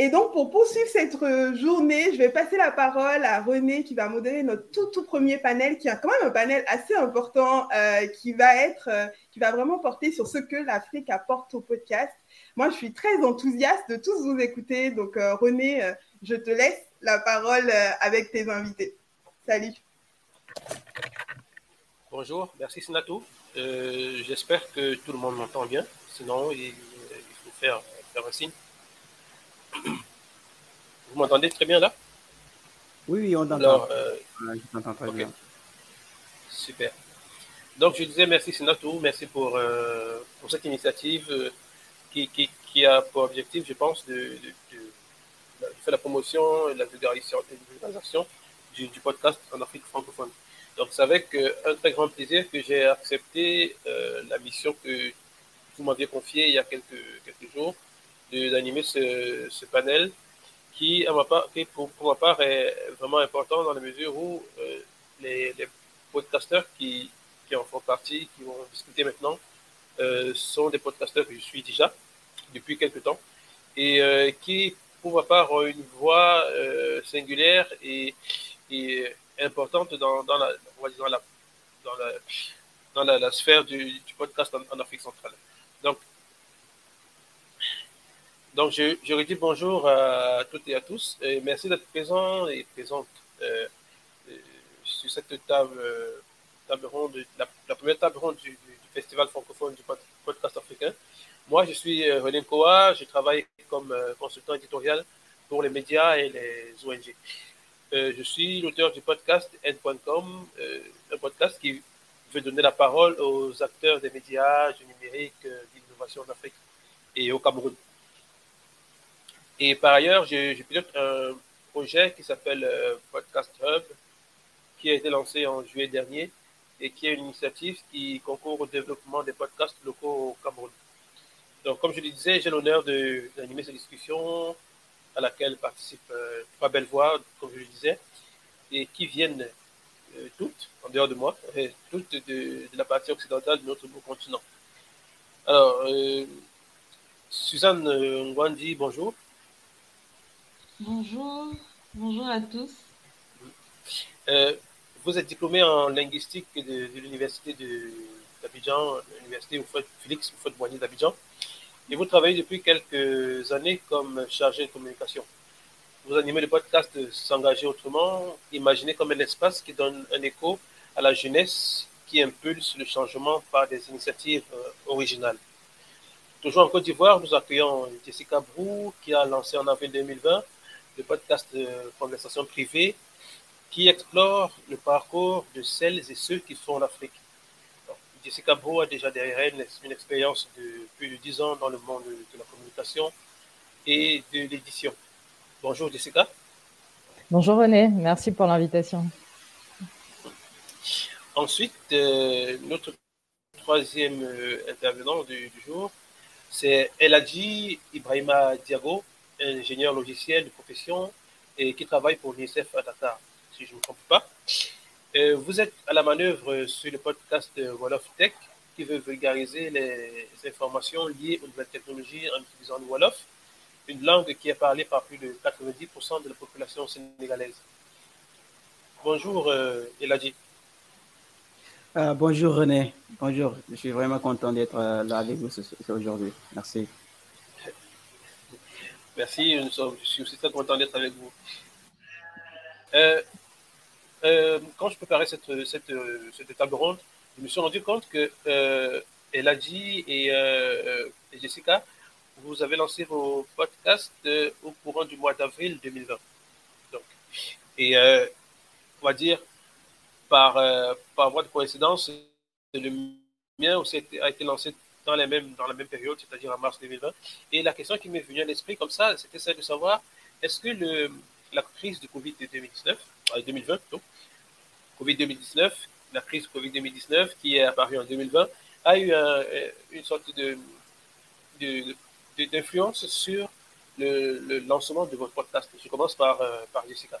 Et donc, pour poursuivre cette euh, journée, je vais passer la parole à René qui va modérer notre tout, tout premier panel, qui est quand même un panel assez important, euh, qui va être, euh, qui va vraiment porter sur ce que l'Afrique apporte au podcast. Moi, je suis très enthousiaste de tous vous écouter. Donc, René, je te laisse la parole avec tes invités. Salut. Bonjour, merci Sinato. J'espère que tout le monde m'entend bien. Sinon, il, faut faire, faire un signe. Vous m'entendez très bien là? Oui, oui, on entend. Euh, très bien. Super. Donc, je disais merci Sinatou, merci pour, euh, pour cette initiative euh, qui, qui, qui, a pour objectif, je pense, de, de, faire la promotion et la vulgarisation, du, du, podcast en Afrique francophone. Donc, c'est avec un très grand plaisir que j'ai accepté la mission que vous m'aviez confiée il y a quelques, quelques jours d'animer ce, ce, panel qui, à ma part, qui pour, ma part, est vraiment important dans la mesure où euh, les, les, podcasteurs qui, qui, en font partie, qui vont discuter maintenant, euh, sont des podcasteurs que je suis déjà depuis quelques temps et euh, qui, pour ma part, ont une voix singulière et, et, importante dans, dans, la, dans, la, dans, la, dans la, sphère du, du podcast en, en Afrique centrale. Donc, donc, je, je redis bonjour à toutes et à tous. Et merci d'être présents et présentes euh, euh, sur cette table, euh, table ronde, la, première table ronde du, Festival francophone du podcast africain. Moi, je suis René Koa. Je travaille comme consultant éditorial pour les médias et les ONG. je suis l'auteur du podcast N.com, un podcast qui veut donner la parole aux acteurs des médias, du numérique, de l'innovation en Afrique et au Cameroun. Et par ailleurs, j'ai pilote un projet qui s'appelle euh, Podcast Hub, qui a été lancé en juillet dernier et qui est une initiative qui concourt au développement des podcasts locaux au Cameroun. Donc, comme je le disais, j'ai l'honneur d'animer cette discussion à laquelle participent euh, trois belles voix, comme je le disais, et qui viennent euh, toutes, en dehors de moi, toutes de, de, la partie occidentale de notre beau continent. Alors, Suzanne Ngwandi, bonjour. Bonjour, bonjour à tous. Euh, vous êtes diplômé en linguistique de, l'université d'Abidjan, l'université Félix Houphouët-Boigny d'Abidjan, et vous travaillez depuis quelques années comme chargé de communication. Vous animez le podcast S'engager autrement, imaginé comme un espace qui donne un écho à la jeunesse qui impulse le changement par des initiatives euh, originales. Toujours en Côte d'Ivoire, nous accueillons Jessica Brou, qui a lancé en avril 2020 le podcast de conversation privée qui explore le parcours de celles et ceux qui font l'Afrique. Jessica Bro a déjà derrière elle une expérience de plus de 10 ans dans le monde de la communication et de l'édition. Bonjour Jessica. Bonjour René, merci pour l'invitation. Ensuite, euh, notre troisième euh, intervenant du, du jour, c'est Eladji Ibrahima Diago, ingénieur logiciel de profession et qui travaille pour l'UNICEF à Dakar, si je ne me trompe pas. Euh, vous êtes à la manœuvre sur le podcast Wolof Tech qui veut vulgariser les informations liées aux nouvelles technologies en utilisant le Wolof, une langue qui est parlée par plus de 90% de la population sénégalaise. Bonjour euh. Euh, bonjour René, bonjour. Je suis vraiment content d'être là avec vous aujourd'hui. Merci. Merci, je suis aussi très content d'être avec vous. Euh, euh, quand je préparais cette, table ronde, je me suis rendu compte que euh, Eladji et, euh, et, Jessica, vous avez lancé vos podcasts au courant du mois d'avril 2020. Donc, et on va dire, par, par voie de coïncidence, le mien a été lancé dans, les mêmes, dans la même période, c'est-à-dire en mars 2020. Et la question qui m'est venue à l'esprit comme ça, c'était celle de savoir, est-ce que la crise de Covid 2019, 2020 donc, Covid 2019, la crise Covid 2019 qui est apparue en 2020, a eu un, une sorte de, d'influence sur le, lancement de votre podcast. Je commence par, euh, par Jessica.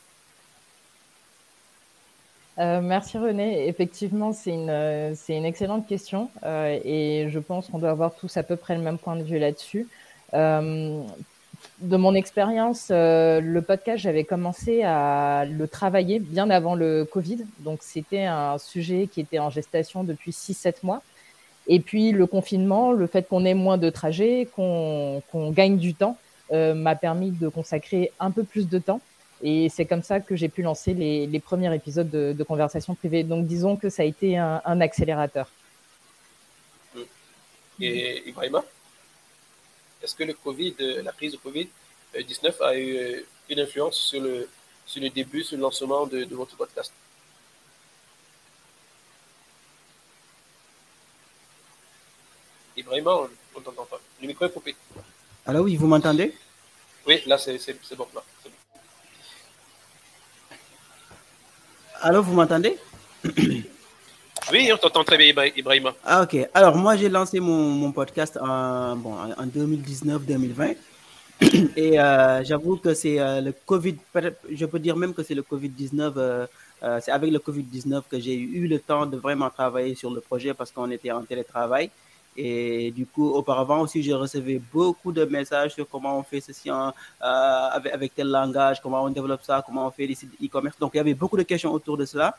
Euh, merci René. Effectivement, c'est une, euh, excellente question euh, et je pense qu'on doit avoir tous à peu près le même point de vue là-dessus. De mon expérience, le podcast, j'avais commencé à le travailler bien avant le Covid. Donc, c'était un sujet qui était en gestation depuis 6-7 mois. Et puis, le confinement, le fait qu'on ait moins de trajets, qu'on gagne du temps, m'a permis de consacrer un peu plus de temps. Et c'est comme ça que j'ai pu lancer les, premiers épisodes de, de, conversation privée. Donc, disons que ça a été un, accélérateur. Et Ibrahima, est-ce que le COVID, la crise de Covid-19 a eu une influence sur le, sur le début, sur le lancement de, votre podcast? Ibrahima, on ne t'entend pas. Le micro est coupé. Alors oui, vous m'entendez? Oui, là c'est bon, bon. Alors vous m'entendez? Oui, on t'entend très bien, Ibrahima. Ah, ok. Alors, moi, j'ai lancé mon, mon, podcast en, bon, en 2019-2020. Et euh, j'avoue que c'est euh, le Covid, je peux dire même que c'est le Covid-19, euh, c'est avec le Covid-19 que j'ai eu le temps de vraiment travailler sur le projet parce qu'on était en télétravail. Et du coup, auparavant aussi, je recevais beaucoup de messages sur comment on fait ceci avec, avec, tel langage, comment on développe ça, comment on fait des sites e-commerce. Donc, il y avait beaucoup de questions autour de cela.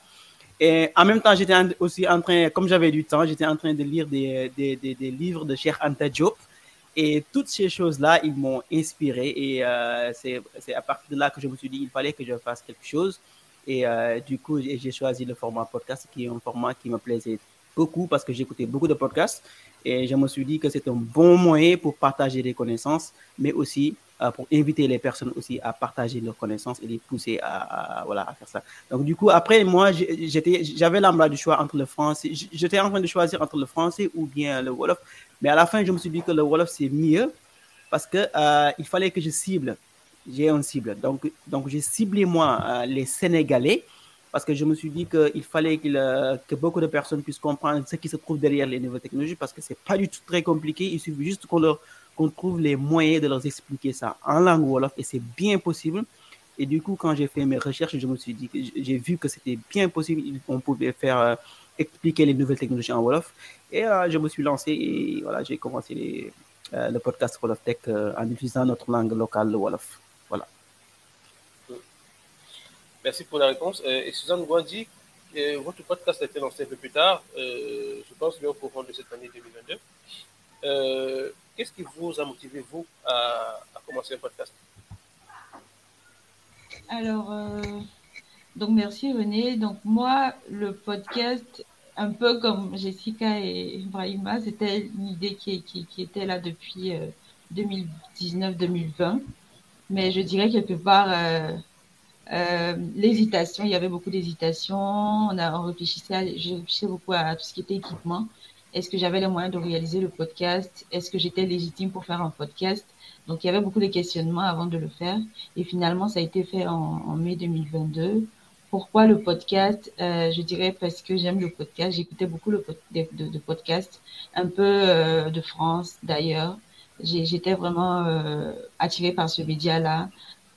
Et en même temps, j'étais aussi en train, comme j'avais du temps, j'étais en train de lire des, des, des, livres de Cheikh Anta Diop. Et toutes ces choses-là, ils m'ont inspiré. Et euh, c'est à partir de là que je me suis dit, il fallait que je fasse quelque chose. Et euh, du coup, j'ai choisi le format podcast, qui est un format qui me plaisait beaucoup parce que j'écoutais beaucoup de podcasts. Et je me suis dit que c'est un bon moyen pour partager des connaissances, mais aussi euh, pour inviter les personnes aussi à partager leurs connaissances et les pousser à, voilà, à faire ça. Donc, du coup, après, moi, j'avais l'embarras du choix entre le français. J'étais en train de choisir entre le français ou bien le Wolof. Mais à la fin, je me suis dit que le Wolof, c'est mieux parce que euh, il fallait que je cible. J'ai un cible. Donc, donc j'ai ciblé, moi, euh, les Sénégalais parce que je me suis dit qu'il fallait que beaucoup de personnes puissent comprendre ce qui se trouve derrière les nouvelles technologies parce que c'est pas du tout très compliqué. Il suffit juste qu'on trouve les moyens de leur expliquer ça en langue Wolof et c'est bien possible. Et du coup, quand j'ai fait mes recherches, je me suis dit que j'ai vu que c'était bien possible, on pouvait faire euh, expliquer les nouvelles technologies en Wolof. Et euh, je me suis lancé et voilà, j'ai commencé euh, le podcast Wolof Tech en utilisant notre langue locale, le Wolof. Merci pour la réponse. et Suzanne Gwandi, votre podcast a été lancé un peu plus tard, je pense bien au courant de cette année 2022. Qu'est-ce qui vous a motivé, vous, à, commencer un podcast? Alors, euh, donc merci René. Donc moi, le podcast, un peu comme Jessica et Ibrahima, c'était une idée qui, était là depuis 2019-2020. Euh, Mais je dirais quelque part, euh, l'hésitation, il y avait beaucoup d'hésitation. On, on réfléchissait, je réfléchissais beaucoup à tout ce qui était équipement. Est-ce que j'avais les moyens de réaliser le podcast? Est-ce que j'étais légitime pour faire un podcast? Donc, il y avait beaucoup de questionnements avant de le faire. Et finalement, ça a été fait en, mai 2022. Pourquoi le podcast? Euh, Je dirais parce que j'aime le podcast. J'écoutais beaucoup de, de, podcasts, un peu euh, de France d'ailleurs. J'étais vraiment euh, attirée par ce média-là,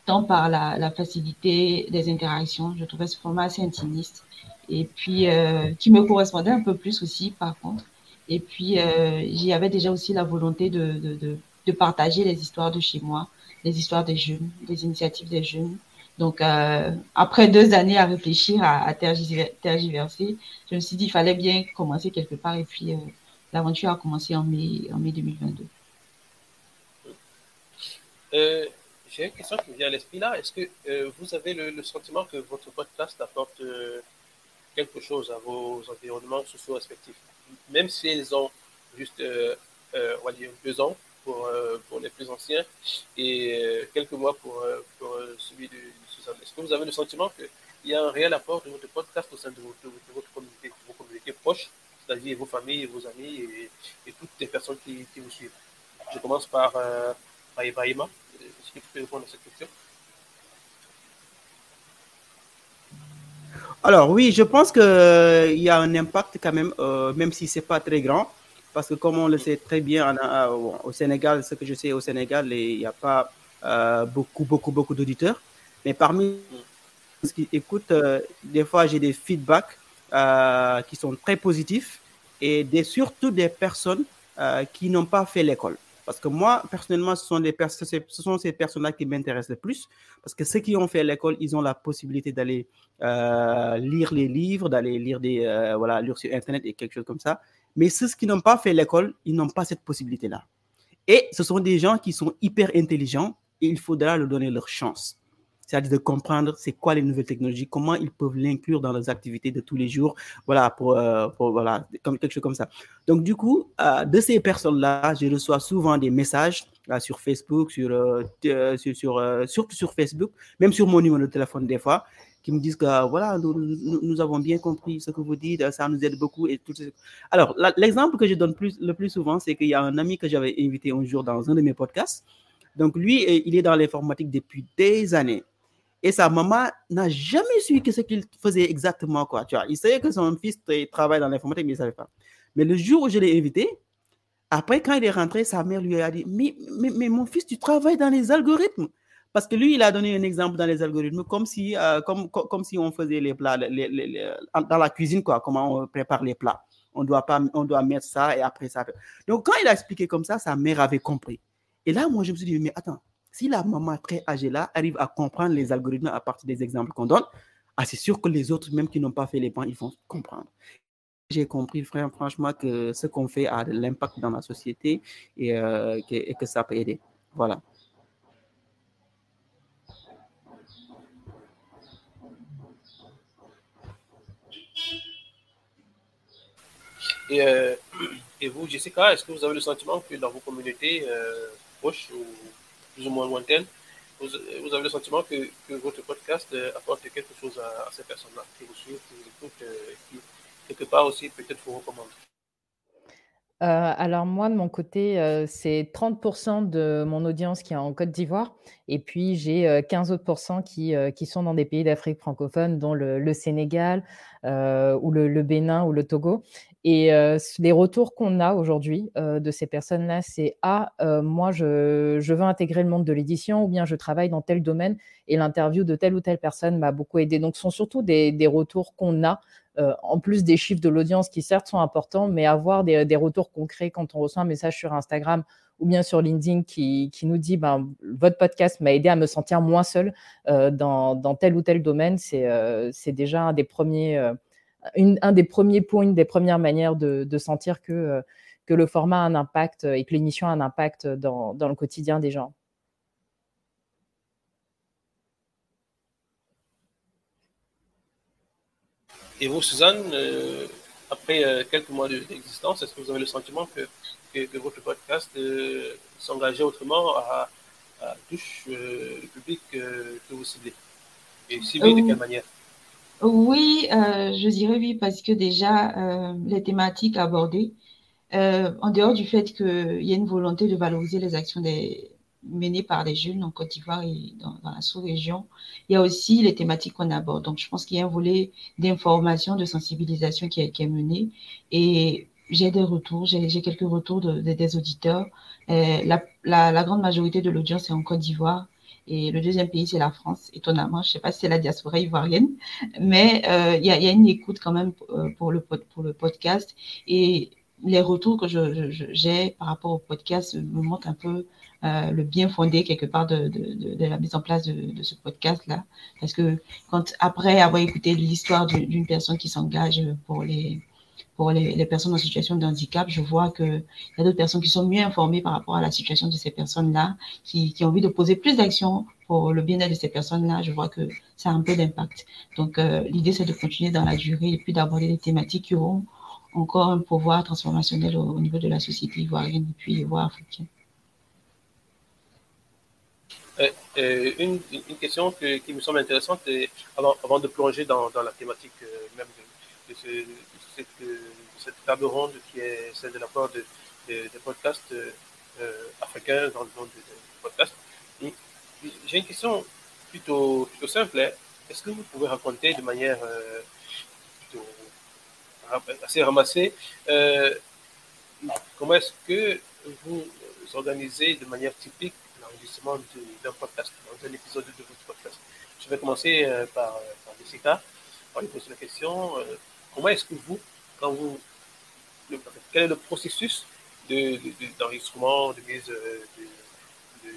tant par la, facilité des interactions. Je trouvais ce format assez intimiste et puis euh, qui me correspondait un peu plus aussi par contre. Et puis, euh, j'y avais déjà aussi la volonté de, de, de, partager les histoires de chez moi, les histoires des jeunes, des initiatives des jeunes. Donc, euh, après deux années à réfléchir, à, tergiverser, je me suis dit qu'il fallait bien commencer quelque part. Et puis, l'aventure a commencé en mai, en mai 2022. Euh, J'ai une question qui me vient à l'esprit là. Est-ce que euh, vous avez le, sentiment que votre podcast apporte quelque chose à vos environnements sociaux respectifs? Même si elles ont juste, euh, euh, on va dire, deux ans pour, euh, pour les plus anciens et quelques mois pour, pour celui de, Suzanne. Est-ce que vous avez le sentiment qu'il y a un réel apport de votre podcast au sein de votre, de communauté, de vos communautés proches, c'est-à-dire vos familles, vos amis et, toutes les personnes qui, qui vous suivent? Je commence par, par Ibrahima. Alors oui, je pense qu'il euh, y a un impact quand même, euh, même si ce n'est pas très grand, parce que comme on le sait très bien euh, au Sénégal, ce que je sais au Sénégal, il n'y a pas beaucoup, beaucoup, beaucoup d'auditeurs. Mais parmi ceux qui écoutent, des fois j'ai des feedbacks qui sont très positifs et des, surtout des personnes qui n'ont pas fait l'école. Parce que moi, personnellement, ce sont, des ce sont ces personnes-là qui m'intéressent le plus. Parce que ceux qui ont fait l'école, ils ont la possibilité d'aller euh, lire les livres, d'aller lire des, euh, voilà, lire sur Internet et quelque chose comme ça. Mais ceux qui n'ont pas fait l'école, ils n'ont pas cette possibilité-là. Et ce sont des gens qui sont hyper intelligents et il faudra leur donner leur chance c'est-à-dire de comprendre c'est quoi les nouvelles technologies, comment ils peuvent l'inclure dans leurs activités de tous les jours, voilà, pour, euh, voilà, comme quelque chose comme ça. Donc, du coup, euh, de ces personnes-là, je reçois souvent des messages euh, sur Facebook, sur, sur, sur, surtout sur Facebook, même sur mon numéro de téléphone des fois, qui me disent que voilà, nous, nous, avons bien compris ce que vous dites, ça nous aide beaucoup. Et tout Alors, l'exemple que je donne plus, le plus souvent, c'est qu'il y a un ami que j'avais invité un jour dans un de mes podcasts. Donc, lui, il est dans l'informatique depuis des années. Et sa maman n'a jamais su ce qu'il faisait exactement. Quoi, tu vois. Il savait que son fils travaille dans l'informatique, mais il ne savait pas. Mais le jour où je l'ai invité, après, quand il est rentré, sa mère lui a dit mais, mais, mon fils, tu travailles dans les algorithmes. Parce que lui, il a donné un exemple dans les algorithmes, comme si, euh, comme, comme, si on faisait les plats dans la cuisine, quoi, comment on prépare les plats. On doit, pas, on doit mettre ça et après ça. Donc, quand il a expliqué comme ça, sa mère avait compris. Et là, moi, je me suis dit, mais attends, si la maman très âgée là arrive à comprendre les algorithmes à partir des exemples qu'on donne, ah, c'est sûr que les autres, même qui n'ont pas fait les bancs, ils vont comprendre. J'ai compris franchement que ce qu'on fait a de l'impact dans la société et, euh, que, ça peut aider. Voilà. Et, euh, et, vous, Jessica, est-ce que vous avez le sentiment que dans vos communautés euh, proches ou plus ou moins lointaine, vous, vous, avez le sentiment que, que votre podcast euh, apporte quelque chose à, ces personnes-là qui vous suivent, qui vous écoutent, euh, qui, quelque part aussi peut-être vous recommandent? Euh, alors moi, de mon côté, euh, c'est 30% de mon audience qui est en Côte d'Ivoire et puis j'ai 15 autres qui, qui sont dans des pays d'Afrique francophone, dont le, Sénégal ou le, le, Bénin ou le Togo. Et les retours qu'on a aujourd'hui de ces personnes-là, c'est Ah, moi, je, je, veux intégrer le monde de l'édition ou bien je travaille dans tel domaine et l'interview de telle ou telle personne m'a beaucoup aidé. Donc, ce sont surtout des, des retours qu'on a, en plus des chiffres de l'audience qui certes sont importants, mais avoir des, retours concrets quand on reçoit un message sur Instagram ou bien sur LinkedIn qui, nous dit ben, Votre podcast m'a aidé à me sentir moins seul dans, dans, tel ou tel domaine, c'est déjà un des premiers un des premiers points, une des premières manières de, sentir que, euh, que le format a un impact et que l'émission a un impact dans, le quotidien des gens. Et vous, Suzanne, euh, après euh, quelques mois d'existence, est-ce que vous avez le sentiment que, que, votre podcast s'engageait autrement à, toucher le public que vous ciblez? Et si oui, de quelle manière? oui, euh, je dirais oui, parce que déjà, euh, les thématiques abordées, euh, en dehors du fait qu'il y a une volonté de valoriser les actions des, menées par les jeunes en Côte d'Ivoire et dans, la sous-région, il y a aussi les thématiques qu'on aborde. Donc, je pense qu'il y a un volet d'information, de sensibilisation qui est, mené. Et j'ai des retours, j'ai quelques retours de, des auditeurs. la, la, grande majorité de l'audience est en Côte d'Ivoire. Et le deuxième pays, c'est la France, étonnamment. Je ne sais pas si c'est la diaspora ivoirienne, mais euh, il y, a une écoute quand même euh, pour le, pour le podcast. Et les retours que j'ai par rapport au podcast me montrent un peu euh, le bien fondé quelque part de, de, de, la mise en place de, ce podcast-là. Parce que quand après avoir écouté l'histoire d'une personne qui s'engage pour les pour les, personnes en situation de handicap, je vois qu'il y a d'autres personnes qui sont mieux informées par rapport à la situation de ces personnes-là, qui, ont envie de poser plus d'actions pour le bien-être de ces personnes-là. Je vois que ça a un peu d'impact. Donc, euh, l'idée, c'est de continuer dans la durée et puis d'aborder des thématiques qui auront encore un pouvoir transformationnel au, niveau de la société ivoirienne et puis ivoire africaine. Euh, euh, une, question qui me semble intéressante, avant, de plonger dans, la thématique même de, de, ce, cette, cette, table ronde qui est celle de l'apport de, des podcasts euh, africains dans le monde des, podcasts. J'ai une question plutôt, plutôt simple. Hein. Est-ce que vous pouvez raconter de manière euh, assez ramassée euh, comment est-ce que vous organisez de manière typique d'un podcast, dans un épisode de votre podcast Je vais commencer par, par Jessica. On lui poser la question comment est-ce que vous, quand vous, quel est le processus d'enregistrement, de, mise, de,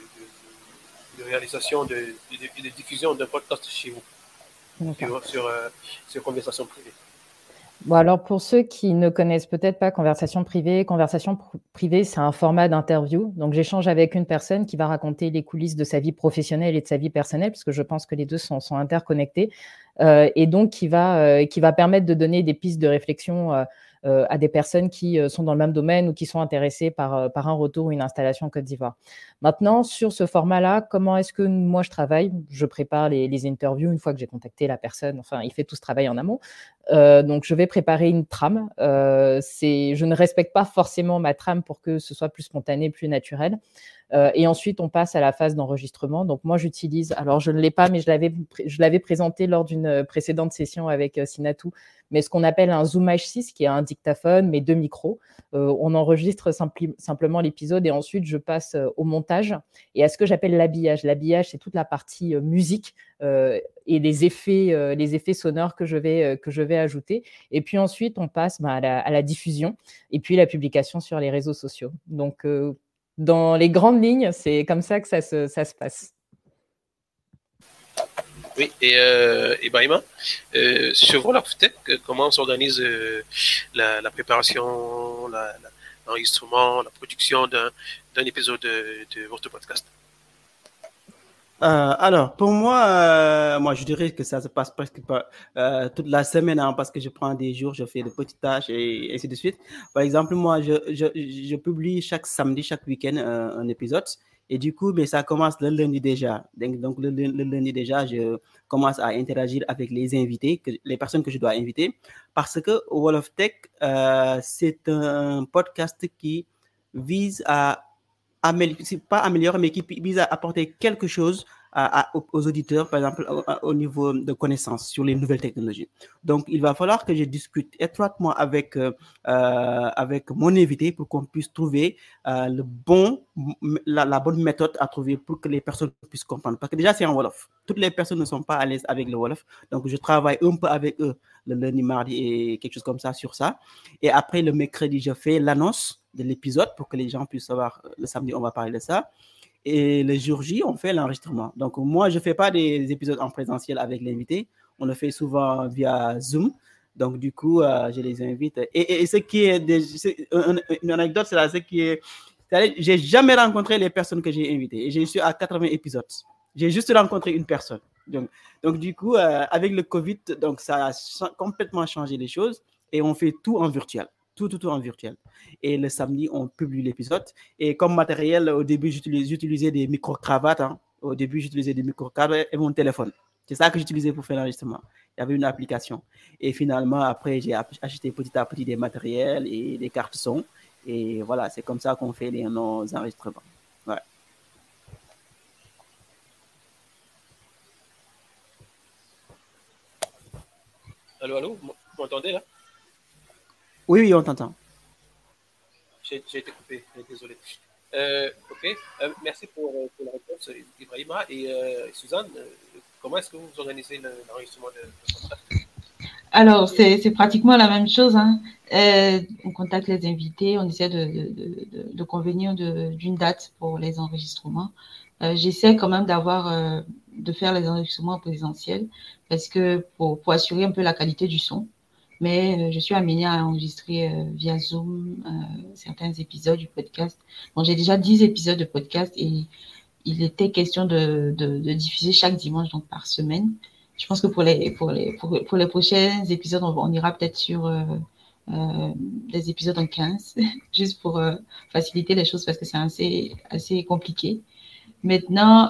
de, réalisation, de, diffusion d'un podcast chez vous, sur, sur, sur conversation privée. Bon, alors pour ceux qui ne connaissent peut-être pas Conversation privée, Conversation privée, c'est un format d'interview. Donc j'échange avec une personne qui va raconter les coulisses de sa vie professionnelle et de sa vie personnelle, puisque je pense que les deux sont, interconnectés, euh, et donc qui va, euh, qui va permettre de donner des pistes de réflexion euh, à des personnes qui euh, sont dans le même domaine ou qui sont intéressées par, euh, par un retour ou une installation en Côte d'Ivoire. Maintenant, sur ce format-là, comment est-ce que moi je travaille? Je prépare les, interviews une fois que j'ai contacté la personne. Enfin, il fait tout ce travail en amont. Euh, donc, je vais préparer une trame. Euh, je ne respecte pas forcément ma trame pour que ce soit plus spontané, plus naturel. Euh, et ensuite, on passe à la phase d'enregistrement. Donc, moi, j'utilise, alors je ne l'ai pas, mais je l'avais présenté lors d'une précédente session avec euh, Sinatou, mais ce qu'on appelle un Zoom H6, qui est un dictaphone, mais deux micros. Euh, on enregistre simplement l'épisode et ensuite, je passe au montage et à ce que j'appelle l'habillage. L'habillage, c'est toute la partie musique et les effets, les effets sonores que je, vais, que je vais ajouter. Et puis ensuite, on passe bah, à, la, à, la, diffusion et puis la publication sur les réseaux sociaux. Donc, dans les grandes lignes, c'est comme ça que ça se, ça se passe. Oui, et euh, Ibrahima, euh, sur Volaptech, comment s'organise euh, la, la, préparation, l'enregistrement, la, la, production d'un épisode de, de, votre podcast? Euh, alors, pour moi, euh, moi, je dirais que ça se passe presque pas euh, toute la semaine hein, parce que je prends des jours, je fais de petites tâches et, ainsi de suite. Par exemple, moi, je, je, publie chaque samedi, chaque week-end un épisode. Et du coup, mais ça commence le lundi déjà. Donc, donc le, lundi déjà, je commence à interagir avec les invités, les personnes que je dois inviter. Parce que Wall of Tech, c'est un podcast qui vise à c'est pas améliorer, mais qui vise à apporter quelque chose aux auditeurs, par exemple, au, au, niveau de connaissances sur les nouvelles technologies. Donc, il va falloir que je discute étroitement avec, euh, euh avec mon invité pour qu'on puisse trouver euh, le bon, la, la, bonne méthode à trouver pour que les personnes puissent comprendre. Parce que déjà, c'est en Wolof. Toutes les personnes ne sont pas à l'aise avec le Wolof. Donc, je travaille un peu avec eux le lundi, mardi et quelque chose comme ça sur ça. Et après, le mercredi, je fais l'annonce de l'épisode pour que les gens puissent savoir euh, le samedi, on va parler de ça. Et le jour J, on fait l'enregistrement. Donc, moi, je ne fais pas des épisodes en présentiel avec l'invité. On le fait souvent via Zoom. Donc, du coup, euh, je les invite. Et, et, ce qui est, des, une, anecdote, c'est là, ce qui j'ai jamais rencontré les personnes que j'ai invitées. Et je suis à 80 épisodes. J'ai juste rencontré une personne. Donc, donc du coup, euh, avec le Covid, donc ça a complètement changé les choses et on fait tout en virtuel tout, tout, tout en virtuel. Et le samedi, on publie l'épisode. Et comme matériel, au début, j'utilisais des micro-cravates. Hein. Au début, j'utilisais des micro-cravates et mon téléphone. C'est ça que j'utilisais pour faire l'enregistrement. Il y avait une application. Et finalement, après, j'ai acheté petit à petit des matériels et des cartes son. Et voilà, c'est comme ça qu'on fait les, nos enregistrements. Ouais. Allô, allô, vous m'entendez là? Oui, oui, on t'entend. J'ai été coupé, désolé. Euh, ok, euh, merci pour, euh, pour, la réponse, Ibrahima. Et euh, Suzanne, comment est-ce que vous organisez l'enregistrement de, de contrat Alors, c'est pratiquement la même chose. Hein. on contacte les invités, on essaie de, de, de, de convenir d'une date pour les enregistrements. J'essaie quand même d'avoir, de faire les enregistrements en présentiel parce que pour, pour assurer un peu la qualité du son mais euh, je suis amenée à enregistrer euh, via Zoom euh, certains épisodes du podcast. Bon, j'ai déjà 10 épisodes de podcast et il était question de, de, de, diffuser chaque dimanche, donc par semaine. Je pense que pour les, pour les, pour, les prochains épisodes, on, ira peut-être sur euh, euh, des épisodes en 15, juste pour euh, faciliter les choses parce que c'est assez, assez compliqué. Maintenant,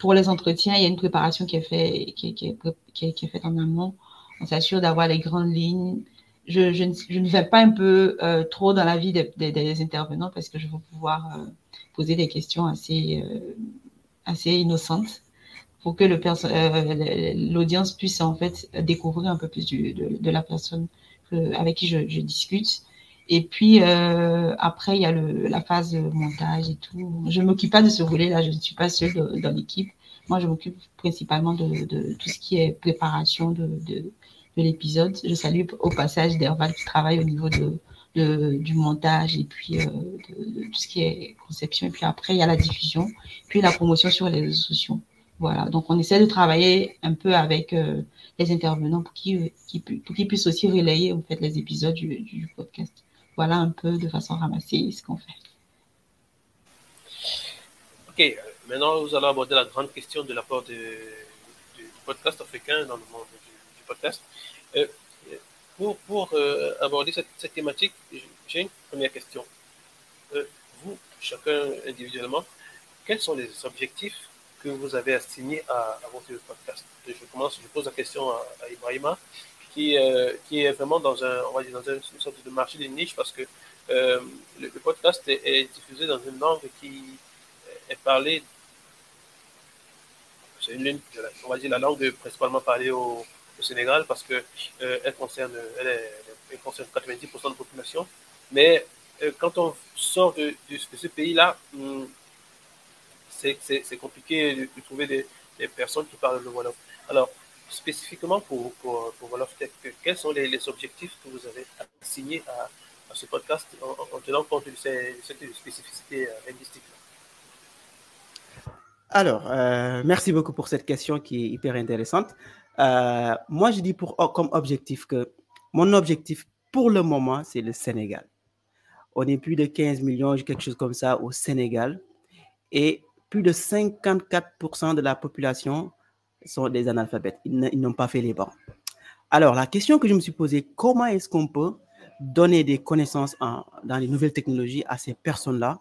pour les entretiens, il y a une préparation qui est, fait, qui, est faite en amont on s'assure d'avoir les grandes lignes. Je, ne vais pas un peu euh, trop dans la vie des, intervenants parce que je veux pouvoir euh, poser des questions assez, euh, assez innocentes pour que euh, l'audience puisse en fait découvrir un peu plus de, la personne avec qui je, discute. Et puis euh, après, il y a le, la phase montage et tout. Je m'occupe pas de ce volet-là, je ne suis pas seule dans l'équipe. Moi, je m'occupe principalement de, de, tout ce qui est préparation de, de, de l'épisode. Je salue au passage Derval qui travaille au niveau de, du montage et puis de, tout ce qui est conception. Et puis après, il y a la diffusion, puis la promotion sur les réseaux sociaux. Voilà, donc on essaie de travailler un peu avec les intervenants pour qu'ils puissent aussi relayer en fait, les épisodes du, podcast. Voilà un peu de façon ramassée ce qu'on fait. Ok, maintenant nous allons aborder la grande question de l'apport du, podcast africain dans le monde du, podcast. Euh, pour, pour euh, aborder cette, thématique, j'ai une première question. Euh, vous, chacun individuellement, quels sont les objectifs que vous avez assigné à, à votre podcast? Je commence, je pose la question à, à Ibrahima, qui, euh, qui est vraiment dans un, on va dire dans une sorte de marché de niche parce que euh, le, podcast est, diffusé dans une langue qui est parlée, c'est une on va dire la langue principalement parlée au, au Sénégal parce que euh, elle concerne, elle, concerne 90% de la population, mais quand on sort de, de, de ce pays-là, hum, c'est compliqué de, trouver des, personnes qui parlent le Wolof. Alors, spécifiquement pour, pour, pour quels sont les, objectifs que vous avez assignés à, ce podcast en, tenant compte de cette spécificité euh, linguistique alors, euh, merci beaucoup pour cette question qui est hyper intéressante. Euh, moi, je dis pour, oh, comme objectif que mon objectif pour le moment, c'est le Sénégal. On est plus de 15 millions, quelque chose comme ça au Sénégal. Et plus de 54% de la population sont des analphabètes. Ils n'ont pas fait les bancs. Alors, la question que je me suis posée, comment est-ce qu'on peut donner des connaissances dans les nouvelles technologies à ces personnes-là